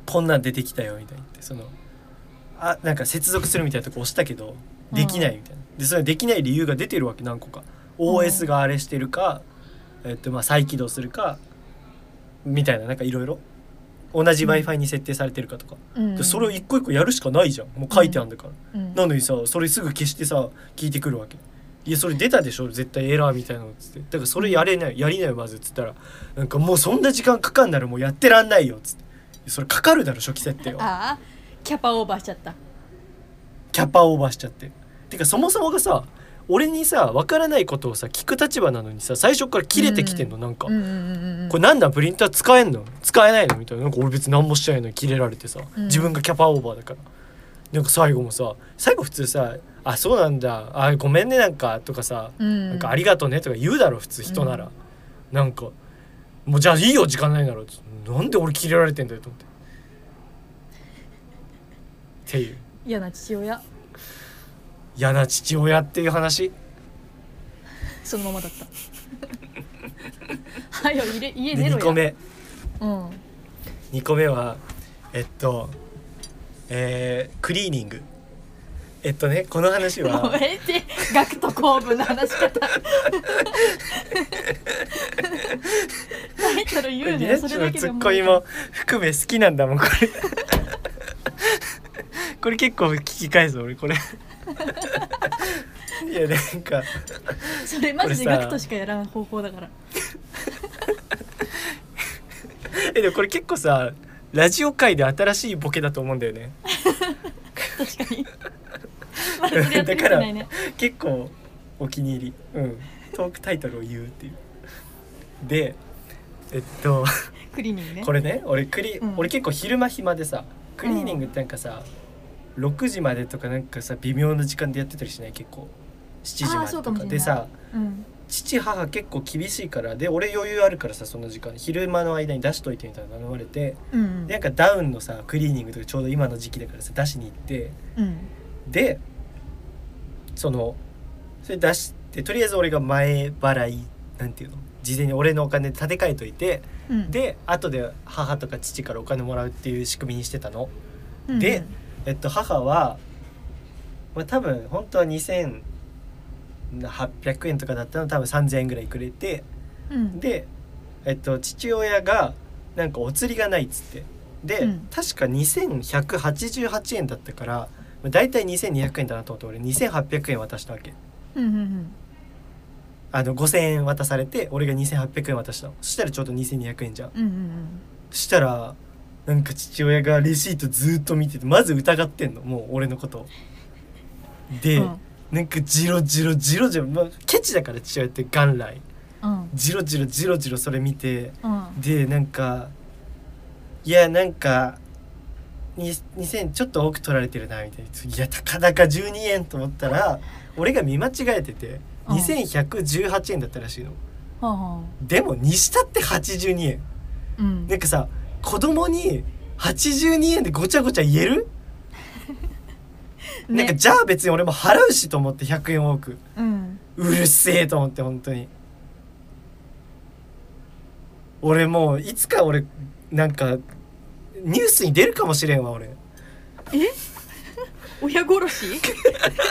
こんなん出てきたよみたいに言ってそのあなんか接続するみたいなとこ押したけどできないみたいなでそれできない理由が出てるわけ何個か。OS があれしてるか、えっとまあ再起動するかみたいななんかいろいろ。同じ w i f i に設定されてるかとか、うん。でそれを一個一個やるしかないじゃん。もう書いてあるんだから、うん。なのにさそれすぐ消してさ聞いてくるわけ。いやそれ出たでしょ？絶対エラーみたいなのっつって。だからそれやれないやりなよまずっつったら。なんかもうそんな時間かかんならもうやってらんないよっつって。それかかるだろ初期設定は。ああキャパオーバーしちゃった。キャパオーバーしちゃっててかそもそもがさ俺にさ分からないことをさ聞く立場なのにさ最初から切れてきてんの、なんか、うんうんうんうんこれなんだプリンター使えんの？使えないの？みたいな。なんか俺別に何もしちゃいのに切れられてさ、うん。自分がキャパオーバーだから。なんか最後もさ最後普通さ「あそうなんだ。あごめんねなんか」とかさ「うん。なんかありがとうね」とか言うだろ普通人なら、なんか「もうじゃあいいよ時間ないなら」なんで俺キレられてんだよと思って。っていう。嫌な父親嫌な父親っていう話？そのままだった。はよ入れ家出でろや。2個目。うん。2個目はえっとえー、クリーニング。えっとねこの話もうは ええって学徒公文の話し方タイトル言うねそれだけでツッコミも含め好きなんだもんこれ。これ結構聞き返す俺これいやなんか。それマジで学徒しかやらん方法だから。えでもこれ結構さラジオ界で新しいボケだと思うんだよね。確かに。まだそれやってみてないね。結構お気に入り。うん。トークタイトルを言うっていう。でえっとクリーニングね。これね俺クリ、うん。俺結構昼間暇でさクリーニングってなんかさ、6時までとかなんかさ微妙な時間でやってたりしない？結構。7時までとか。でさうん。父母結構厳しいからで俺余裕あるからさその時間昼間の間に出しといてみたいなの頼まれてうん。でなんかダウンのさクリーニングとかちょうど今の時期だからさ出しに行ってうん。でそのそれ出してとりあえず俺が前払いなんていうの？事前に俺のお金で立て替えといてうん。で後で母とか父からお金もらうっていう仕組みにしてたの。うん。でえっと母は、まあ、多分本当は2800円とかだったの多分3000円ぐらいくれてうん。で、えっと、父親がなんかお釣りがないっつって。で、うん。確か2188円だったからまあ大体2200円だなと思って俺2800円渡したわけ。うんうんあの5000円渡されて俺が2800円渡したの。そしたらちょうど2200円じゃんうんうん。そしたらなんか父親がレシートずっと見ててまず疑ってんの。もう俺のことを。で、うん。なんかジロジロジロジロ、まあ、ケチだから父親って元来。うん。ジロジロジロジロそれ見て。うん。でなんかいやなんかに2000ちょっと多く取られてるなみたいな。いやたかだか12円と思ったら俺が見間違えててうん。2118円だったらしいの。でもにしたって82円。あうん。なんかさ子供に82円でごちゃごちゃ言える、なんかねじゃあ別に俺も払うしと思って100円多く。うん。うるせえと思って本当に。俺もういつか俺なんかニュースに出るかもしれんわ俺。親殺し？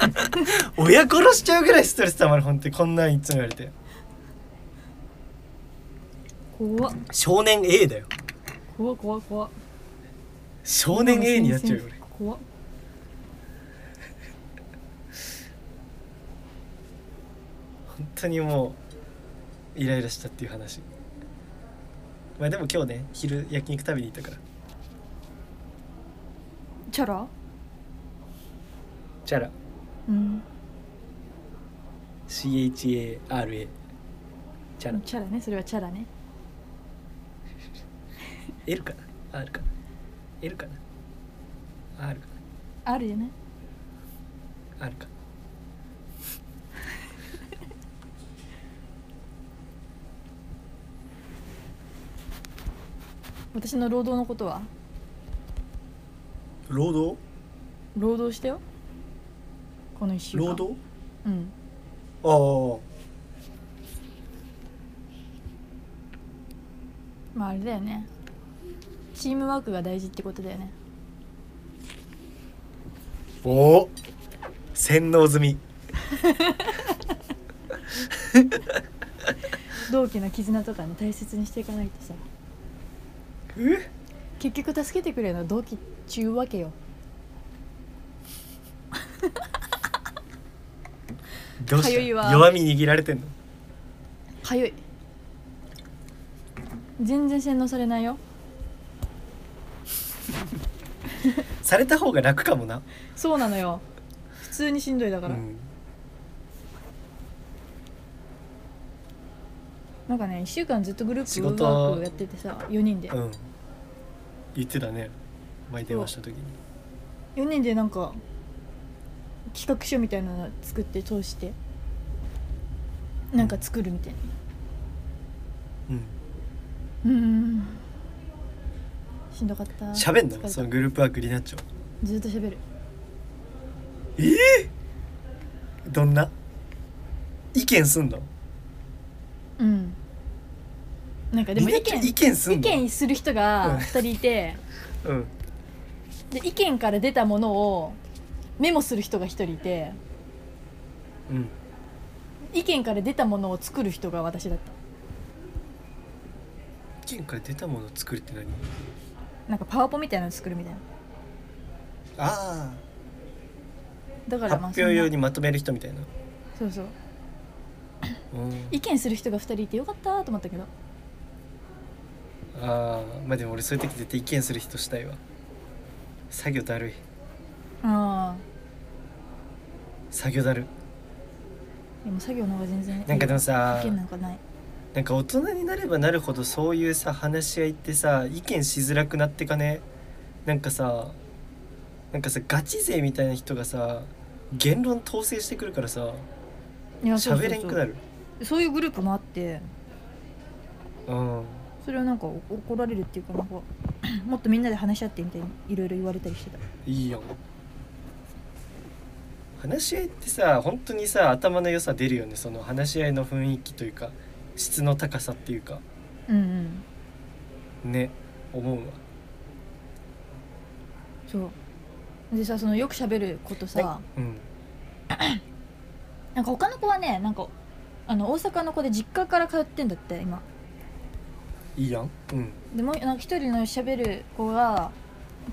親殺しちゃうぐらいストレスたまる本当に。こんなんいつも言われて。怖っ。少年 A だよ怖っ怖っ怖っ。少年 A になっちゃうよ俺。怖っ。本当にもうイライラしたっていう話。まあでも今日ね昼焼肉食べに行ったから。チャラ？チャラ。うん。CHARA チャラ。チャラねそれはチャラね L かな？R かな？L かな？R かあるよね。な R か。私の労働のことは？労働？労働してよ。この一週間。労働？うん。ああ。まああれだよねチームワークが大事ってことだよね。おお洗脳済み。同期の絆とかね大切にしていかないとさ。え？結局助けてくれるのは同期っちゅうわけよ。どうしかゆい弱み握られてんの？かゆい。全然洗脳されないよ された方が楽かもな。そうなのよ。普通にしんどいだから、うん。なんかね1週間ずっとグループ仕事。ワークやっててさ4人で、うん。言ってたね。前電話した時に。4人でなんか企画書みたいなの作って通してなんか作るみたいな。うん。うんしんどかった。喋んの？そのグループワークリナッチョずっと喋る。ええどんな？意見すんの？うん。なんかでも意見意見すんの？意見する人うん。が2人いて。うん。で意見から出たものをメモする人が1人いて。うん。意見から出たものを作る人が私だっ意見から出たものを作るって何？たなんかパワポみたいなの作るみたいな。あだかあらまあ表用にまとめる人みたいな。そうそう。うん。意見する人が2人いてよかったと思ったけど。ああまあでも俺そういう時絶対意見する人したいわ。作業だるい。ああ作業だる。でも作業の方が全然なんかでもさ意見なんかないなんか大人になればなるほどそういうさ話し合いってさ意見しづらくなってかね？なんかさなんかさガチ勢みたいな人がさ言論統制してくるからさ喋れんくなる。そういうグループもあって。うん。それはなんかお怒られるっていうかなんか もっとみんなで話し合ってみたいにいろいろ言われたりしてた。いいよ。話し合いってさ本当にさ頭の良さ出るよね。その話し合いの雰囲気というか質の高さっていうかうんうん。ね思うわ。そう。でさそのよく喋ることさうん。なんか他の子はねなんかあの大阪の子で実家から通ってんだって今。いいやん。うん。でもうなんか一人の喋る子が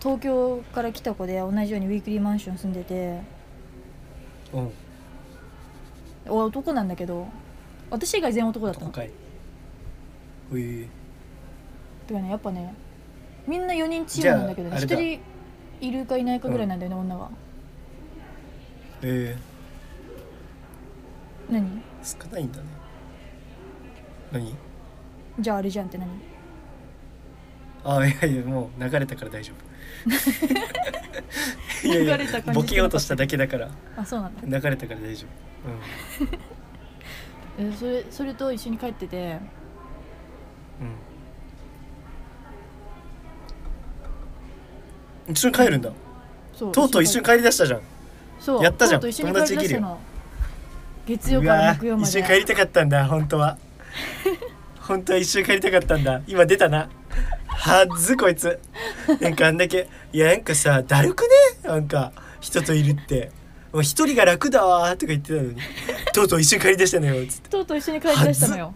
東京から来た子で同じようにウィークリーマンション住んでて。うん。お男なんだけど私以外全員男だったの。今回ういてかねやっぱねみんな4人チームなんだけどね1じゃああれだ。人いるかいないかぐらいなんだよね、女がえ。何？ー、少ないんだね。何？じゃああれじゃんって何？あいやいやもう流れたから大丈夫。いやいや流れた感じボケようとしただけだから。あそうなんだ。流れたから大丈え それそれと一緒に帰ってて。夫うん。うん一緒に帰るんだ。そう。とうとう一緒に帰りだしたじゃん。そう。やったじゃん。とうとう一緒に帰りだしたの。月曜うからわ木曜まで。一緒に帰りたかったんだ。本当は。本当は一緒に帰りたかったんだ。今出たな。はっずこいつ。なんかあんだけ。いやなんかさだるくね？なんか人といるって一人が楽だわーとか言ってたのに とうとう一緒に帰りだしたのよつって。とうとう一緒に帰りだしたのよ。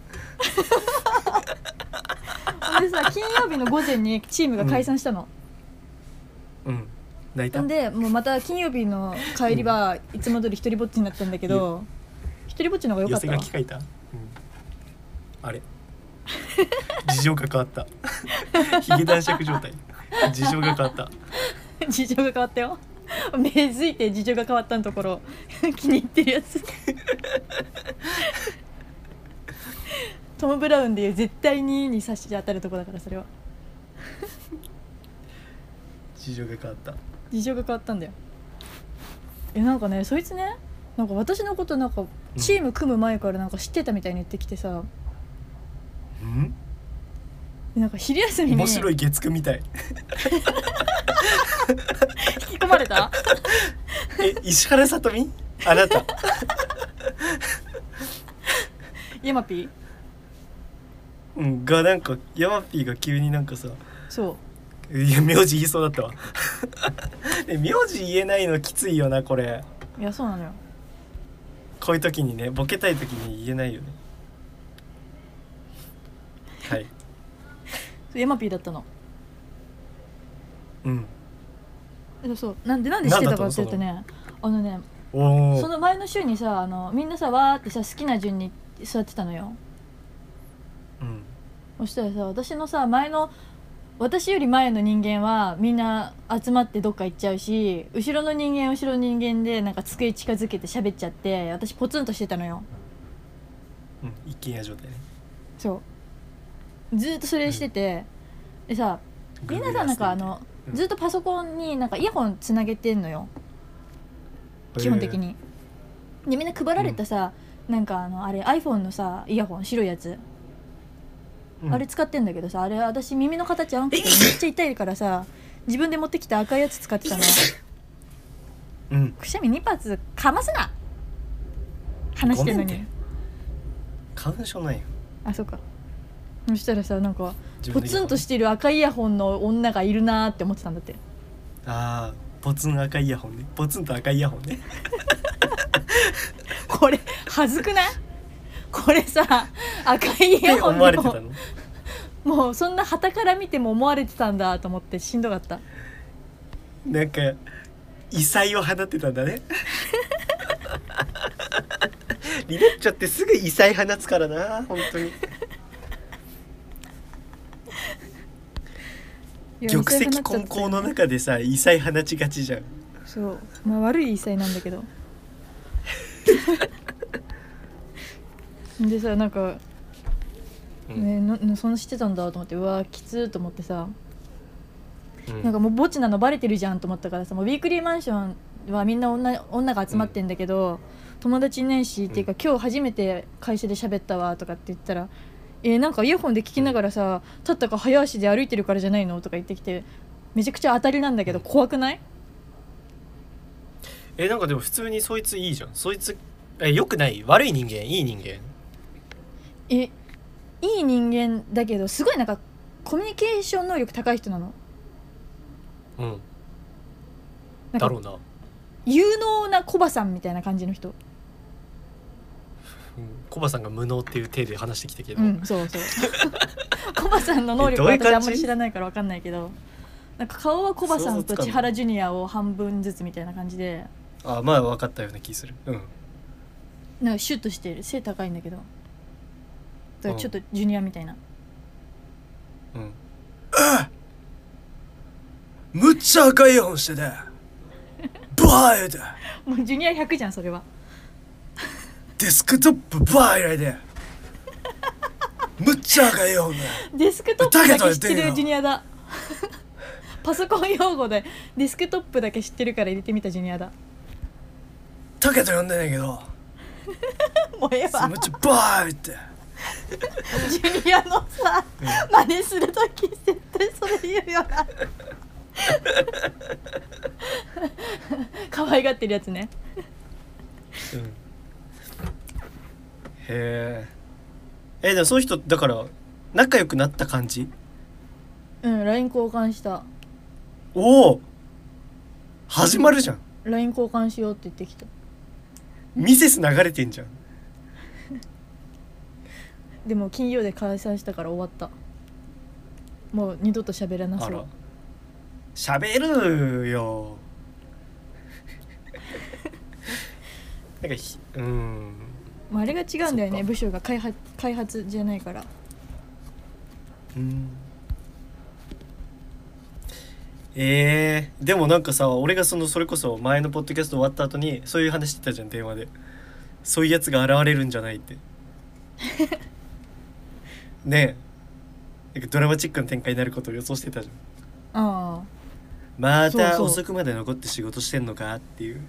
でさ金曜日の午前にチームが解散したの、うん。泣いた。んでもうまた金曜日の帰りはいつも通り一人ぼっちになったんだけど一人ぼっちの方が良か寄せったわ書き書いた、うん、あれ。事情が変わった。ヒゲ男爵状態。事情が変わった。事情が変わったよ 目づいて事情が変わったのところ 気に入ってるやつ。トム・ブラウンでいう絶対にに差し当たるとこだからそれは。事情が変わった。事情が変わったんだよ。えなんかねそいつねなんか私のことなんかチーム組む前からなんか知ってたみたいに言ってきてさ、うん？なんか昼休みに面白い月9みたい引き込まれた？え石原さとみ？あなた。ヤマピーうんがなんかヤマピーが急になんかさそう。いや名字言いそうだったわ。え名字言えないのきついよなこれ。いやそうなのよ。こういう時にねボケたい時に言えないよね。はい。ヤマピーだったの。うんそうそう。なんでなんで知ってたかって言うとね。あのねその前の週にさあのみんなさわーってさ好きな順に座ってたのよ。うん。そしたらさ私のさ前の私より前の人間はみんな集まってどっか行っちゃうし後ろの人間は後ろの人間でなんか机近づけて喋っちゃって私ポツンとしてたのよ。うん一軒家状態ね。そう。ずーっとそれしてて、でさみんなさなんかあのうんずっとパソコンになんかイヤホンつなげてんのよ。基本的に。でみんな配られたさ、なんかあのあれ iPhone のさイヤホン白いやつ、うん。あれ使ってんだけどさあれ私耳の形合わんくてめっちゃ痛いからさ自分で持ってきた赤いやつ使ってたの。うん。くしゃみ2発かますな！話してんのに。花粉症ないよ。あそうかそしたらさなんかポツンとしてる赤いイヤホンの女がいるなーって思ってたんだって。ああポツン赤いイヤホンね。ポツンと赤いイヤホンね。これはずくない？これさ赤いイヤホン思われてたの？もうそんな旗から見ても思われてたんだと思ってしんどかった。なんか異彩を放ってたんだね。リレッチョってすぐ異彩放つからな本当にいや玉石混交の中でさ異彩放ちがちじゃん。そう。まあ悪い異彩なんだけど。でさなんか、うん。ね、なそんな知ってたんだと思ってうわきつーと思ってさ。うん。なんかもう墓地なのバレてるじゃんと思ったからさもうウィークリーマンションはみんな女女が集まってんだけど、友達いないし、っていうか今日初めて会社で喋ったわとかって言ったら「えーなんかイヤホンで聞きながらさ立ったか早足で歩いてるからじゃないの?」とか言ってきてめちゃくちゃ当たりなんだけど怖くない？えなんかでも普通にそいついいじゃん。そいつえよくない？悪い人間？いい人間？えいい人間だけどすごいなんかコミュニケーション能力高い人なの？うん。だろうな、うん、有能なコバさんみたいな感じの人コバさんが無能っていう体で話してきたけど、うんそうそう。コバさんの能力は私あんまり知らないから分かんないけど。なんか顔はコバさんと千原ジュニアを半分ずつみたいな感じで。あまあ分かったような気する。うん。なんかシュッとしてる背高いんだけど。だからちょっとジュニアみたいな。うん。あむっちゃ赤いイヤホンしてたバーイだ もうジュニア100じゃんそれはデスクトップバーイライで。むっちゃ赤いイヤホンだデスクトップだけ知ってるよジュニアだ。パソコン用語でデスクトップだけ知ってるから入れてみたジュニアだ。タケと呼んでないけど。もうええわ。むっちゃバーイって。ジュニアのさ真似するとき絶対それ言うよな。可愛がってるやつね。うんへええでもそういう人だから仲良くなった感じ？うん LINE 交換した。おお始まるじゃん。LINE 交換しようって言ってきた。ミセス流れてんじゃん。でも金曜で開催したから終わった。もう二度と喋らなあら。そう喋るよ。なんかひうんまあ、あれが違うんだよね部署が開発開発じゃないから。うん。えー、でもなんかさ俺がそのそれこそ前のポッドキャスト終わった後にそういう話してたじゃん電話で。そういうやつが現れるんじゃないって。ねえ。なんかドラマチックな展開になることを予想してたじゃん。ああ。また遅くまで残って仕事してんのかっていう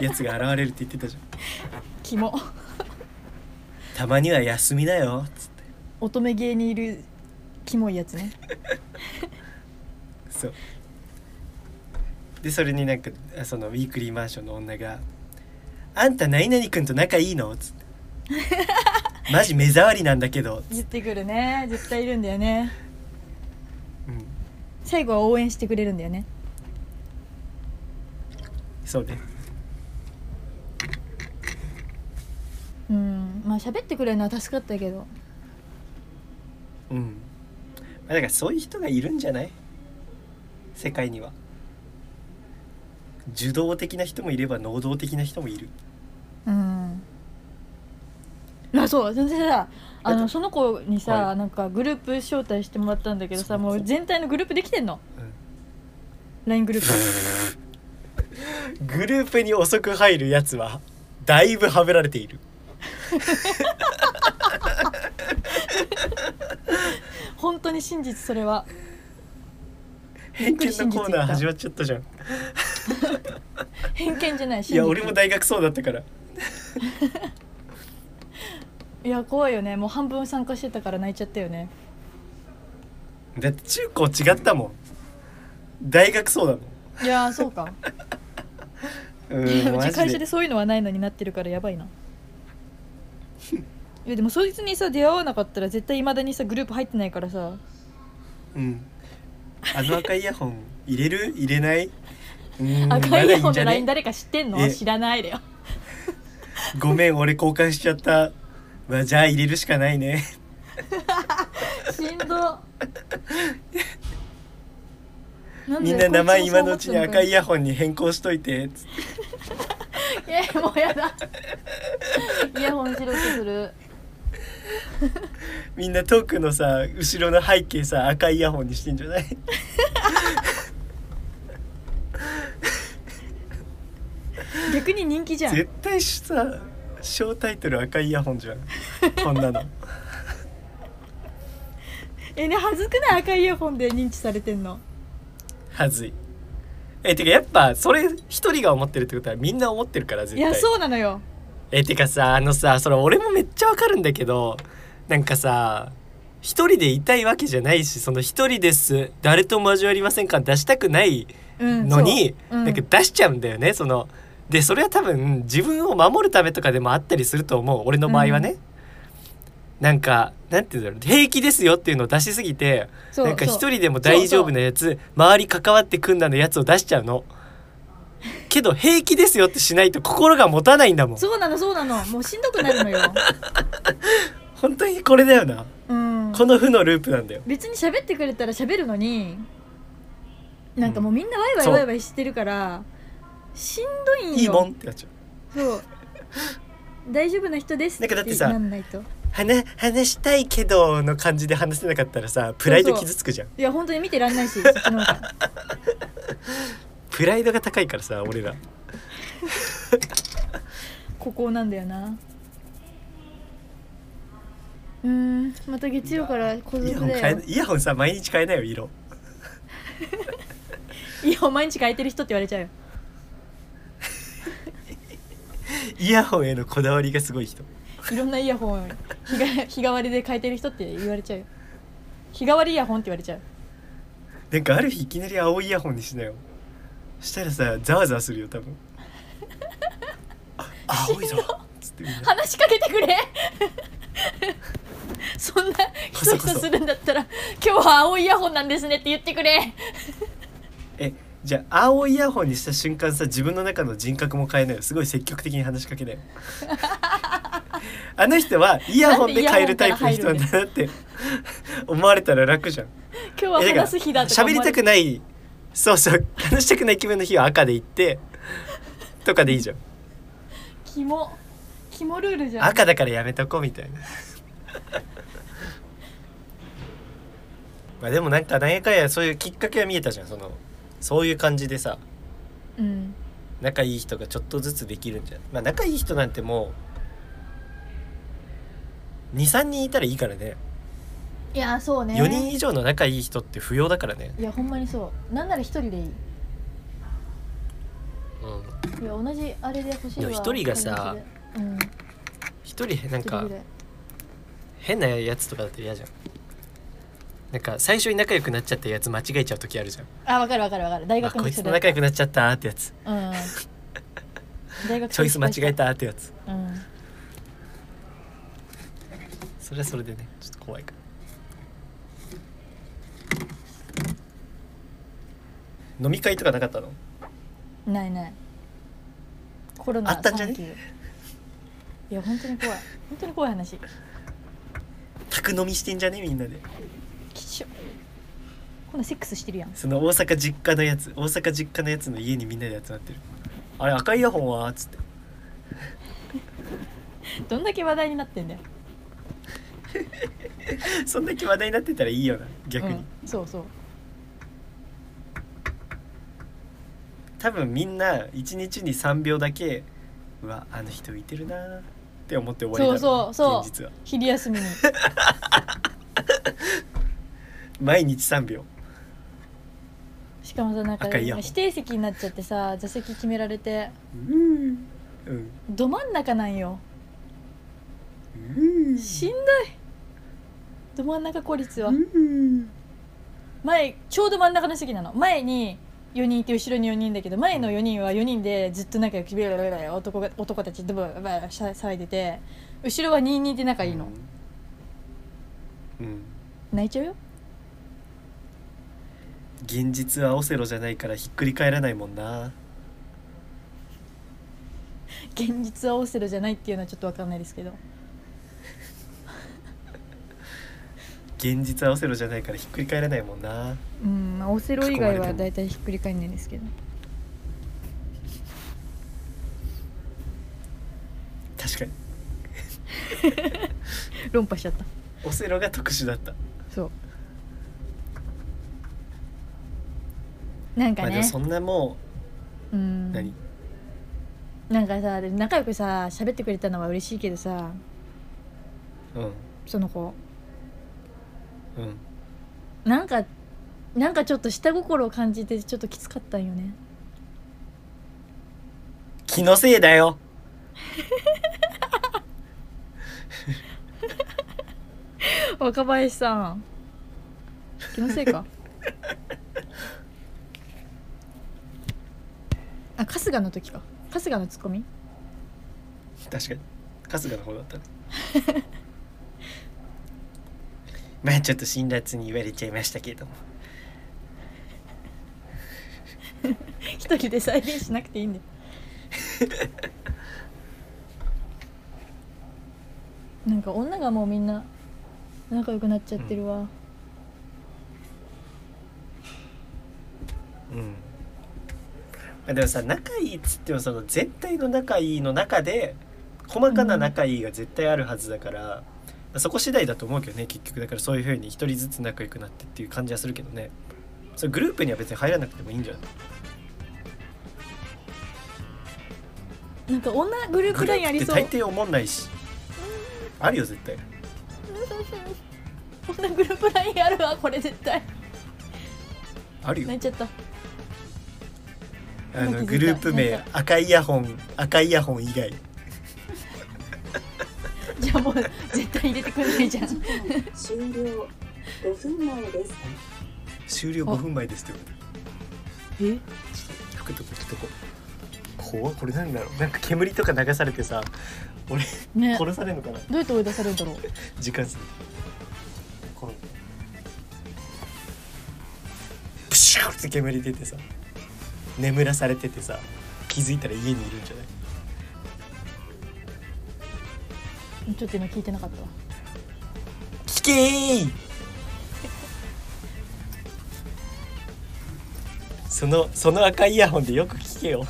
やつが現れるって言ってたじゃん。キモたまには休みだよ。つって乙女芸にいるキモいやつね。そう。でそれになんかあそのウィークリーマンションの女が「あんた何々君と仲いいの?」つって「マジ目障りなんだけど」言ってくるね。絶対いるんだよね。うん。最後は応援してくれるんだよね。そうねうん。まあ喋ってくれるのは助かったけど。うん。まあだからそういう人がいるんじゃない？世界には。受動的な人もいれば能動的な人もいる。うん。あそう。全然さあのその子にさ、はい。なんかグループ招待してもらったんだけどさもう全体のグループできてんの？うん。LINE グループ。グループに遅く入るやつはだいぶはべられている 本当に真実それは。偏見のコーナー始まっちゃったじゃん。偏見じゃないいや俺も大学そうだったから。いや怖いよね。もう半分参加してたから泣いちゃったよね。だって中高違ったもん。大学そうだもん。いやーそうか。ういやうち会社でそういうのはないのになってるからやばいないやでもそいつにさ出会わなかったら絶対いまだにさグループ入ってないからさ。うん。あの赤いイヤホン入れる？入れない？うん。赤いイヤホンでまだいいんじゃ LINE ね誰か知ってんの？え。知らないだよ。ごめん俺交換しちゃった。まあじゃあ入れるしかないね。しんど。みんな名前今のうちに赤いイいヤホンに変更しといて。つってやもうやだ。イヤホンしろとする みんなトークのさ後ろの背景さ赤いイヤホンにしてんじゃない？逆に人気じゃん。絶対さ小タイトル赤いイヤホンじゃん。こんなの。えね恥ずくない赤いイヤホンで認知されてんの？はずい。えてかやっぱそれ一人が思ってるってことはみんな思ってるから絶対。いやそうなのよえてかさあのさそれ俺もめっちゃわかるんだけどなんかさ一人でいたいわけじゃないしその一人です誰とも交わりませんか出したくないうんのに、そう。うん。なんか出しちゃうんだよねそのでそれは多分自分を守るためとかでもあったりすると思う俺の場合はね、なんかなんて言うんだろう平気ですよっていうのを出しすぎてなんか一人でも大丈夫なやつ周り関わってくんだのやつを出しちゃうのけど平気ですよってしないと心が持たないんだもん。そうなのそうなの。もうしんどくなるのよ。本当にこれだよな。うん。この負のループなんだよ。別に喋ってくれたら喋るのになんかもうみんなワイワイワイワイしてるからしんどいんよ。いいもんってなっちゃう。そう。大丈夫な人ですなんかだってさなんないと。話話したいけどの感じで話せなかったらさプライド傷つくじゃん。いや本当に見てらんないし そっちの方。がプライドが高いからさ俺ら。ここなんだよな。うーんまた月曜から孤イヤホン独だえイヤホンさ毎日変えないよ色。イヤホン毎日変えてる人って言われちゃうよ。イヤホンへのこだわりがすごい人。いろんなイヤホン日が日替わりで変えてる人って言われちゃうよ。日替わりイヤホンって言われちゃう。なんかある日いきなり青いイヤホンにしなよしたらさざわざわするよ多分。あ青いぞ。つって話しかけてくれ。そんなひそひそするんだったら今日は青いイヤホンなんですねって言ってくれ。えじゃあ青いイヤホンにした瞬間さ自分の中の人格も変えなよ。すごい積極的に話しかけなよ。あの人はイヤホンで変えるタイプの人なんだなって思われたら楽じゃん。今日は話す日だとか喋りたくないそうそう。話したくない気分の日は赤で言ってとかでいいじゃん。キモ。キモルールじゃん。赤だからやめとこうみたいな。まあでもなんか何やかんやそういうきっかけは見えたじゃん。そのそういう感じでさ。うん。仲いい人がちょっとずつできるんじゃん。まあ仲いい人なんてもう23人いたらいいからねいやそうね。4人以上の仲いい人って不要だからね。いやほんまにそう。なんなら一人でいい。うん。いや同じあれで欲しいわ。でも一人がさうん。一人なんか一人変なやつとかだったら嫌じゃん。なんか最初に仲良くなっちゃったやつ間違えちゃう時あるじゃん。あわかるわかるわかる。大あ学のこいつと仲良くなっちゃったってやつ。うん。大学チョイス間違えたってやつ。うん。それはそれでねちょっと怖いから飲み会とかなかったの？ないない。コロナあったんじゃねい？や本当に怖い。本当に怖い話。宅飲みしてんじゃね？みんなで。きっしょ。こんなセックスしてるやん。その大阪実家のやつ。大阪実家のやつの家にみんなで集まってる。あれ赤いイヤホンは？っつって。どんだけ話題になってんだよ。そんだけ話題になってたらいいよな逆に、うん、そうそう多分みんな1日に3秒だけうわあの人浮いてるなーって思って終わりだろそうそうそう。現実は。昼休みに。毎日3秒。ししかもさなんか赤い指定席になっちゃってさ座席決められて。うん。うん。ど真ん中なんよ。うん。しんどい。ど真ん中孤立は。うん。前ちょうど真ん中の席なの。前に4人いて後ろに4人だけど前の4人は4人でずっと仲良くビラビラ男が男たちドバドバ騒いでて後ろは2人で仲いいの。うん。泣いちゃうよ？現実はオセロじゃないからひっくり返らないもんな。現実はオセロじゃないっていうのはちょっと分かんないですけど現実はオセロじゃないからひっくり返らないもんな。うん、まあ、オセロ以外はだいたいひっくり返んないんですけど。確かに。論破しちゃった。オセロが特殊だった。そう。なんかね。まあでもそんなもううん。何？なんかさ仲良くさ喋ってくれたのは嬉しいけどさ。うん。その子うん。なんかなんかちょっと下心を感じてちょっときつかったんよね。気のせいだよ。若林さん。気のせいか。あ春日の時か。春日のツッコミ？確かに。春日の方だったね まあちょっと辛辣に言われちゃいましたけど。も一人で再現しなくていいんだよ。なんか女がもうみんな仲良くなっちゃってるわ、うん。まあでもさ仲いいっつってもその全体の仲いいの中で細かな仲いいが絶対あるはずだから、まあそこ次第だと思うけどね結局だからそういう風に一人ずつ仲良くなってっていう感じはするけどね。それグループには別に入らなくてもいいんじゃない？なんか女グループラインありそう。大抵思んないし。あるよ絶対。女グループラインあるわこれ絶対。あるよ。泣いちゃった。あのグループ名赤いイヤホン赤いイヤホン以外もう絶対入れてくれないじゃん。終了5分前です。終了5分前ですって言われえ？た吹くとこ吹くとこ。怖っこれ何だろう。なんか煙とか流されてさ俺ね。ど殺されるのかな。うやって追い出されるんだろう。時間過ぎて。この。プシューって煙出てさ。眠らされててさ。気づいたら家にいるんじゃない？ちょっと今聞いてなかったわ。聞けーそのその赤いイヤホンでよく聞けよ。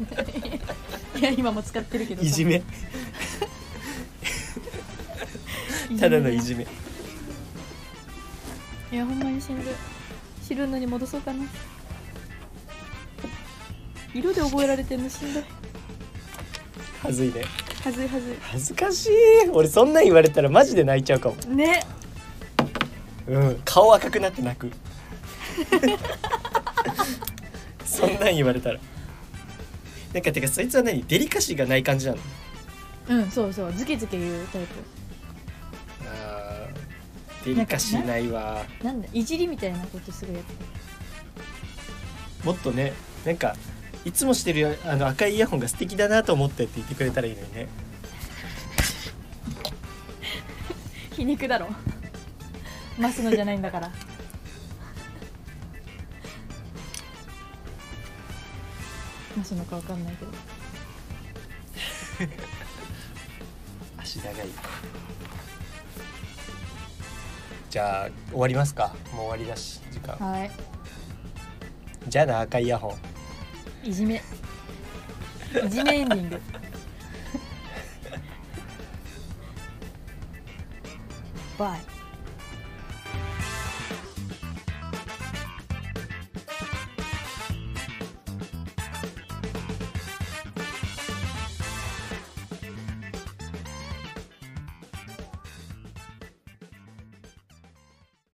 いや今も使ってるけど。さいじめ。ただのいじめ。いやほんまにしんどい知るのに戻そうかな。色で覚えられてんのしんどいはずいねはずいはず。恥ずかしい。俺そんなん言われたらマジで泣いちゃうかも。いね。うん。顔赤くなって泣く。そんなん言われたら。なんかてかそいつは何？デリカシーがない感じなの？うんそうそう。ズケズケ言うタイプ。あー。デリカシーないわ。なんだ？いじりみたいなことするやつ。もっとねなんかいつもしてるあの赤いイヤホンが素敵だなと思ってって言ってくれたらいいのにね。皮肉だろ。マスのじゃないんだから。マスのかわかんないけど。足長い。じゃあ終わりますか。もう終わりだし時間。はい。じゃあな赤いイヤホンいじめ。いじめエンディング。バイ